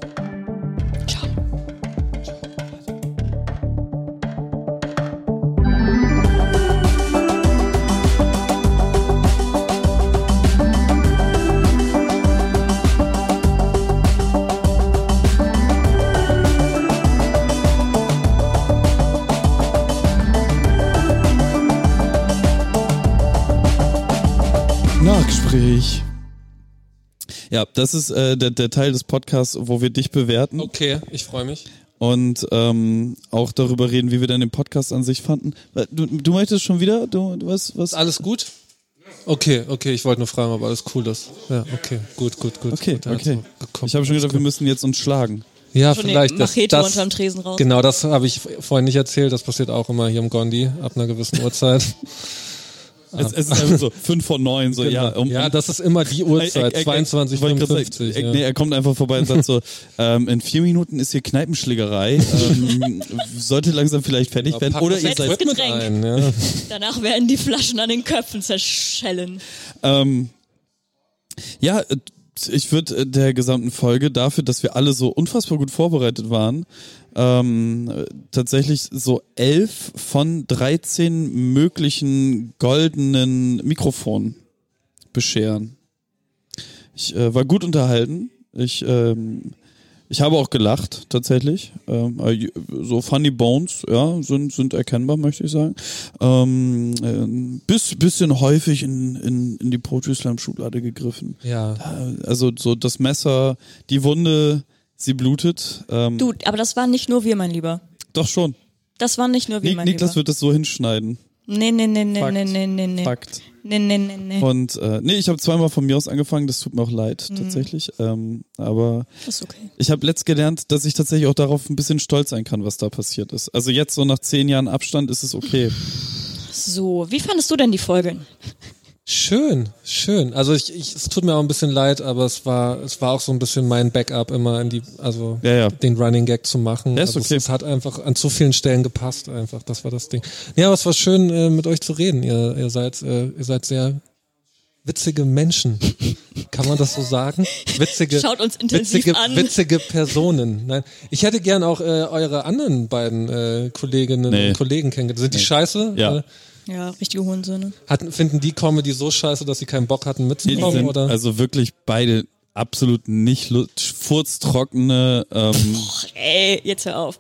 Ja, das ist äh, der, der Teil des Podcasts, wo wir dich bewerten Okay, ich freue mich. und ähm, auch darüber reden, wie wir dann den Podcast an sich fanden. Du, du möchtest schon wieder? Du, du was, was? Alles gut? Okay, okay, ich wollte nur fragen, ob alles cool ist. Ja, okay, gut, gut, gut. Okay, gut, also, okay. gekommen. Ich habe schon gedacht, wir müssen jetzt uns schlagen. Ja, Schon vielleicht. Das, das, unterm Tresen raus. Genau, das habe ich vorhin nicht erzählt. Das passiert auch immer hier im Gondi ab einer gewissen Uhrzeit. Es, es ist einfach so fünf vor neun, so ja. Um, ja, das ist immer die Uhrzeit, Äh, äh, äh, 22, wollte ich grad 55. sagen, ja. Nee, er kommt einfach vorbei und sagt so, ähm, in vier Minuten ist hier Kneipenschlägerei, ähm, sollte langsam vielleicht fertig werden. Pack Oder ihr seid, Getränk. ein, ja. Danach werden die Flaschen an den Köpfen zerschellen. ähm, ja, äh, ich würde äh, der gesamten Folge dafür, dass wir alle so unfassbar gut vorbereitet waren, ähm, äh, tatsächlich so elf von 13 möglichen goldenen Mikrofonen bescheren. Ich äh, war gut unterhalten. Ich, ähm, ich habe auch gelacht, tatsächlich. Ähm, äh, so Funny Bones, ja, sind, sind erkennbar, möchte ich sagen. Ähm, äh, bis, bisschen häufig in, in, in die Poetry Slam Schublade gegriffen. ja. Also so das Messer, die Wunde, sie blutet. Ähm, Du, aber das waren nicht nur wir, mein Lieber. Doch schon. Das waren nicht nur wir, Nik mein Niklas Lieber. wird das so hinschneiden. Nee, nee, nee, nee, Fakt. nee, nee, nee, nee. Fakt. Nee, nee, nee, nee. Und äh, nee, ich habe zweimal von mir aus angefangen, das tut mir auch leid, Mhm. tatsächlich. Ähm, aber Das ist okay. ich habe letzt gelernt, dass ich tatsächlich auch darauf ein bisschen stolz sein kann, was da passiert ist. Also jetzt so nach zehn Jahren Abstand ist es okay. So, wie fandest du denn die Folge? Schön, schön. Also ich, ich, es tut mir auch ein bisschen leid, aber es war, es war auch so ein bisschen mein Backup immer in die, also Ja, ja. den Running Gag zu machen. Ja, ist also okay. es, es hat einfach an zu vielen Stellen gepasst, einfach. Das war das Ding. Ja, aber es war schön, äh, mit euch zu reden. Ihr, ihr seid, äh, ihr seid sehr witzige Menschen. Kann man das so sagen? Witzige, Schaut uns intensiv witzige, an. witzige Personen. Nein, ich hätte gern auch äh, eure anderen beiden äh, Kolleginnen Nee. und Kollegen kennengelernt. Sind die scheiße? Ja. Äh, Ja, richtige Hohensöhne. hatten, finden die Comedy so scheiße, dass sie keinen Bock hatten Die mitzukommen? sind oder? also wirklich beide absolut nicht furztrockene ähm, Ey, jetzt hör auf.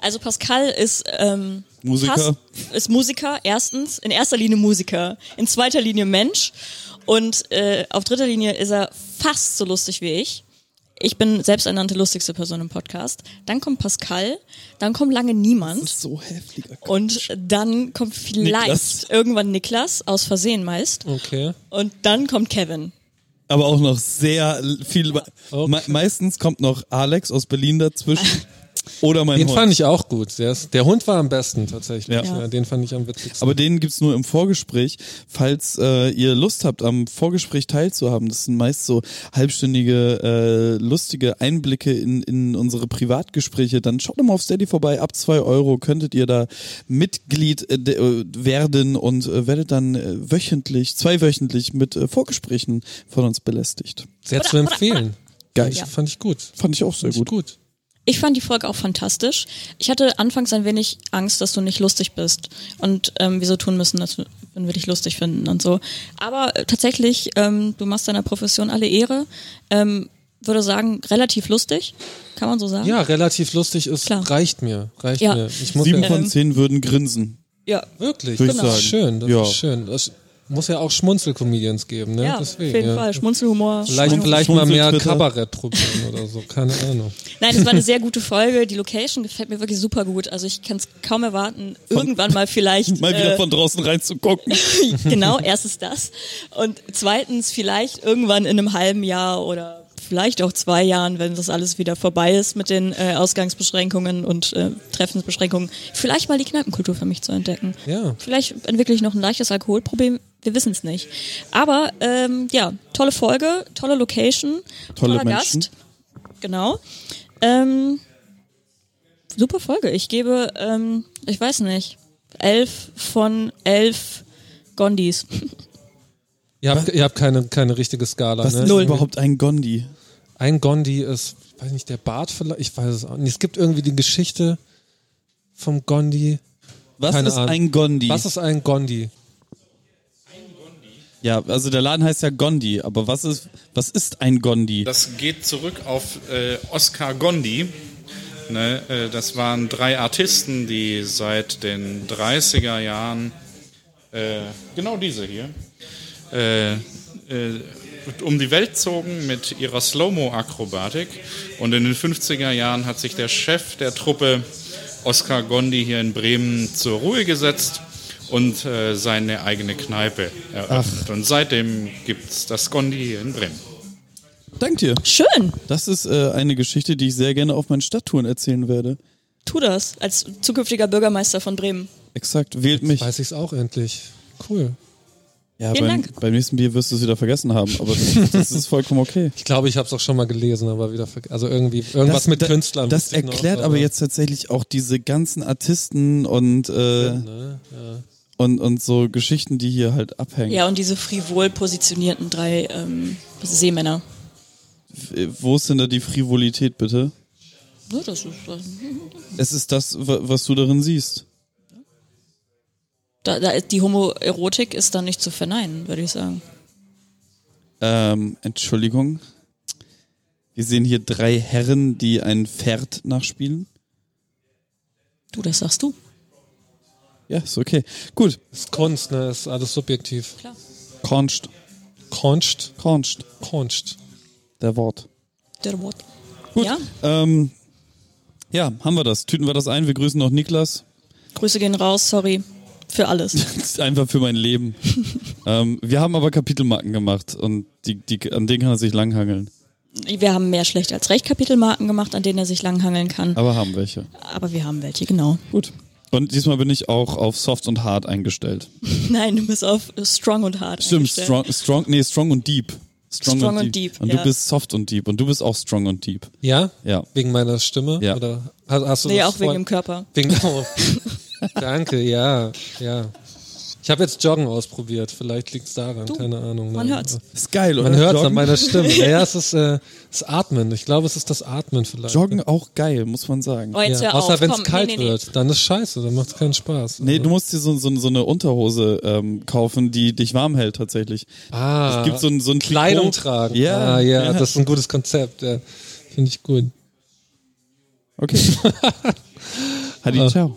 Also Pascal ist ähm, Musiker. ist Musiker, erstens, in erster Linie Musiker, in zweiter Linie Mensch und äh, auf dritter Linie ist er fast so lustig wie ich. Ich bin selbsternannte lustigste Person im Podcast. Dann kommt Pascal, dann kommt lange niemand so heftiger. und dann kommt vielleicht Niklas. irgendwann Niklas, aus Versehen meist. okay. Und dann kommt Kevin. Aber auch noch sehr viel. Me meistens kommt noch Alex aus Berlin dazwischen. Oder mein Den Hund. fand ich auch gut. Der, ist, der Hund war am besten tatsächlich. Ja. Ja. den fand ich am witzigsten. Aber den gibt's nur im Vorgespräch. Falls äh, ihr Lust habt, am Vorgespräch teilzuhaben, das sind meist so halbstündige, äh, lustige Einblicke in, in unsere Privatgespräche, dann schaut doch mal auf Steady vorbei. Ab zwei Euro könntet ihr da Mitglied äh, äh, werden und äh, werdet dann äh, wöchentlich, zweiwöchentlich mit äh, Vorgesprächen von uns belästigt. Sehr zu empfehlen. Geil. Ich, Fand ich gut. Fand ich auch sehr Fand ich gut. gut. Ich fand die Folge auch fantastisch. Ich hatte anfangs ein wenig Angst, dass du nicht lustig bist und ähm, wir so tun müssen, dass wir, wenn wir dich lustig finden und so. Aber äh, tatsächlich, ähm, du machst deiner Profession alle Ehre. Ähm, würde sagen, relativ lustig, kann man so sagen. Ja, relativ lustig ist, Klar. reicht mir. Reicht Ja. mir. Ich muss Sieben ja, von zehn würden grinsen. Ja. wirklich. Würd ich das ist sagen. schön. Das Ja. ist schön. Das, muss ja auch Schmunzel-Comedians geben, ne? Ja, Deswegen, auf jeden ja. Fall. Schmunzelhumor. Vielleicht, Schmunzel- vielleicht mal mehr. Kabarett probieren oder so, keine Ahnung. Nein, es war eine sehr gute Folge. Die Location gefällt mir wirklich super gut. Also ich kann es kaum erwarten, irgendwann mal vielleicht. Mal wieder äh, von draußen reinzugucken. genau, erstens das. Und zweitens vielleicht irgendwann in einem halben Jahr oder vielleicht auch zwei Jahren, wenn das alles wieder vorbei ist mit den äh, Ausgangsbeschränkungen und äh, Treffensbeschränkungen, vielleicht mal die Kneipenkultur für mich zu entdecken. Ja. Vielleicht entwickle ich noch ein leichtes Alkoholproblem. Wir wissen es nicht. Aber ähm, ja, tolle Folge, tolle Location, Tolle toller Menschen. Gast. Genau. Ähm, super Folge. Ich gebe, ähm, ich weiß nicht, elf von elf Gondis. Ihr habt, ihr habt keine, keine richtige Skala, Was ne? ist überhaupt ein Gondi? Ein Gondi ist, weiß nicht, der Bart vielleicht, ich weiß es auch nicht. Es gibt irgendwie die Geschichte vom Gondi. Was Keine ist Ahnung. ein Gondi? Was ist ein Gondi? Ja, also der Laden heißt ja Gondi, aber was ist, was ist ein Gondi? Das geht zurück auf äh, Oscar Gondi. Ne, äh, das waren drei Artisten, die seit den 30er Jahren, äh, genau diese hier, äh, äh, um die Welt zogen mit ihrer Slow-Mo-Akrobatik. Und in den 50er Jahren hat sich der Chef der Truppe, Oscar Gondi, hier in Bremen zur Ruhe gesetzt und äh, seine eigene Kneipe eröffnet. Und seitdem gibt es das Gondi hier in Bremen. Dank dir. Schön, Das ist äh, eine Geschichte, die ich sehr gerne auf meinen Stadttouren erzählen werde. tu das als zukünftiger Bürgermeister von Bremen. Exakt, wählt mich. Weiß ich es auch endlich. Cool. Ja, Vielen beim, Dank. beim nächsten Bier wirst du es wieder vergessen haben, aber das, das ist vollkommen okay. Ich glaube, ich habe es auch schon mal gelesen, aber wieder vergessen. Also irgendwie irgendwas mit da- Künstlern. Das ich noch, erklärt aber jetzt tatsächlich auch diese ganzen Artisten und, äh, Ne? Ja. Und, und so Geschichten, die hier halt abhängen. Ja, und diese frivol positionierten drei ähm, Seemänner. Wo ist denn da die Frivolität, bitte? Ja, das ist, äh, Es ist das, wa- was du darin siehst. da, da die Homoerotik ist da nicht zu verneinen, würde ich sagen. Ähm, Entschuldigung. Wir sehen hier drei Herren, die ein Pferd nachspielen. Du, das sagst du. Ja, ist okay. Gut. Ist Kunst, ne? Ist alles subjektiv. Konst. Kunst. Konst. Kunst. Der Wort. Der Wort. Gut. Ja, Ähm, ja, haben wir das. Tüten wir das ein. Wir grüßen noch Niklas. Grüße gehen raus, sorry für alles. Einfach für mein Leben. ähm, wir haben aber Kapitelmarken gemacht und die, die, an denen kann er sich langhangeln. Wir haben mehr schlecht als recht Kapitelmarken gemacht, an denen er sich langhangeln kann. Aber haben welche. Aber wir haben welche, genau. Gut. Und diesmal bin ich auch auf Soft und Hard eingestellt. Nein, du bist auf Strong und Hard. Stimmt, eingestellt. strong, strong, nee, strong und deep. Strong und deep, Und ja. du bist soft und deep. Und du bist auch strong und deep. Ja? Ja. Wegen meiner Stimme? Ja. Oder hast, hast du Nee, das auch wegen dem Körper. Wegen, oh. Danke, ja, ja. Ich habe jetzt Joggen ausprobiert. Vielleicht liegt's daran, keine Ahnung. man ne? hört's. Ist geil, oder? Man hört es an meiner Stimme. Naja, es ist äh, das Atmen. Ich glaube, es ist das Atmen vielleicht. Joggen auch geil, muss man sagen. Oh, jetzt Ja. hör Außer wenn es kalt nee, nee, nee. wird, dann ist scheiße, dann macht es keinen Spaß. Nee, du musst dir so, so, so eine Unterhose ähm, kaufen, die dich warm hält tatsächlich. ah, Es gibt so ein, so ein Trikot. Kleidung tragen. Ja, ah, ja, ja. das ist ein gutes Konzept. Ja. Finde ich gut. Okay. Hadi, ciao.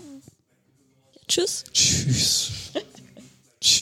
Tschüss. Tschüss.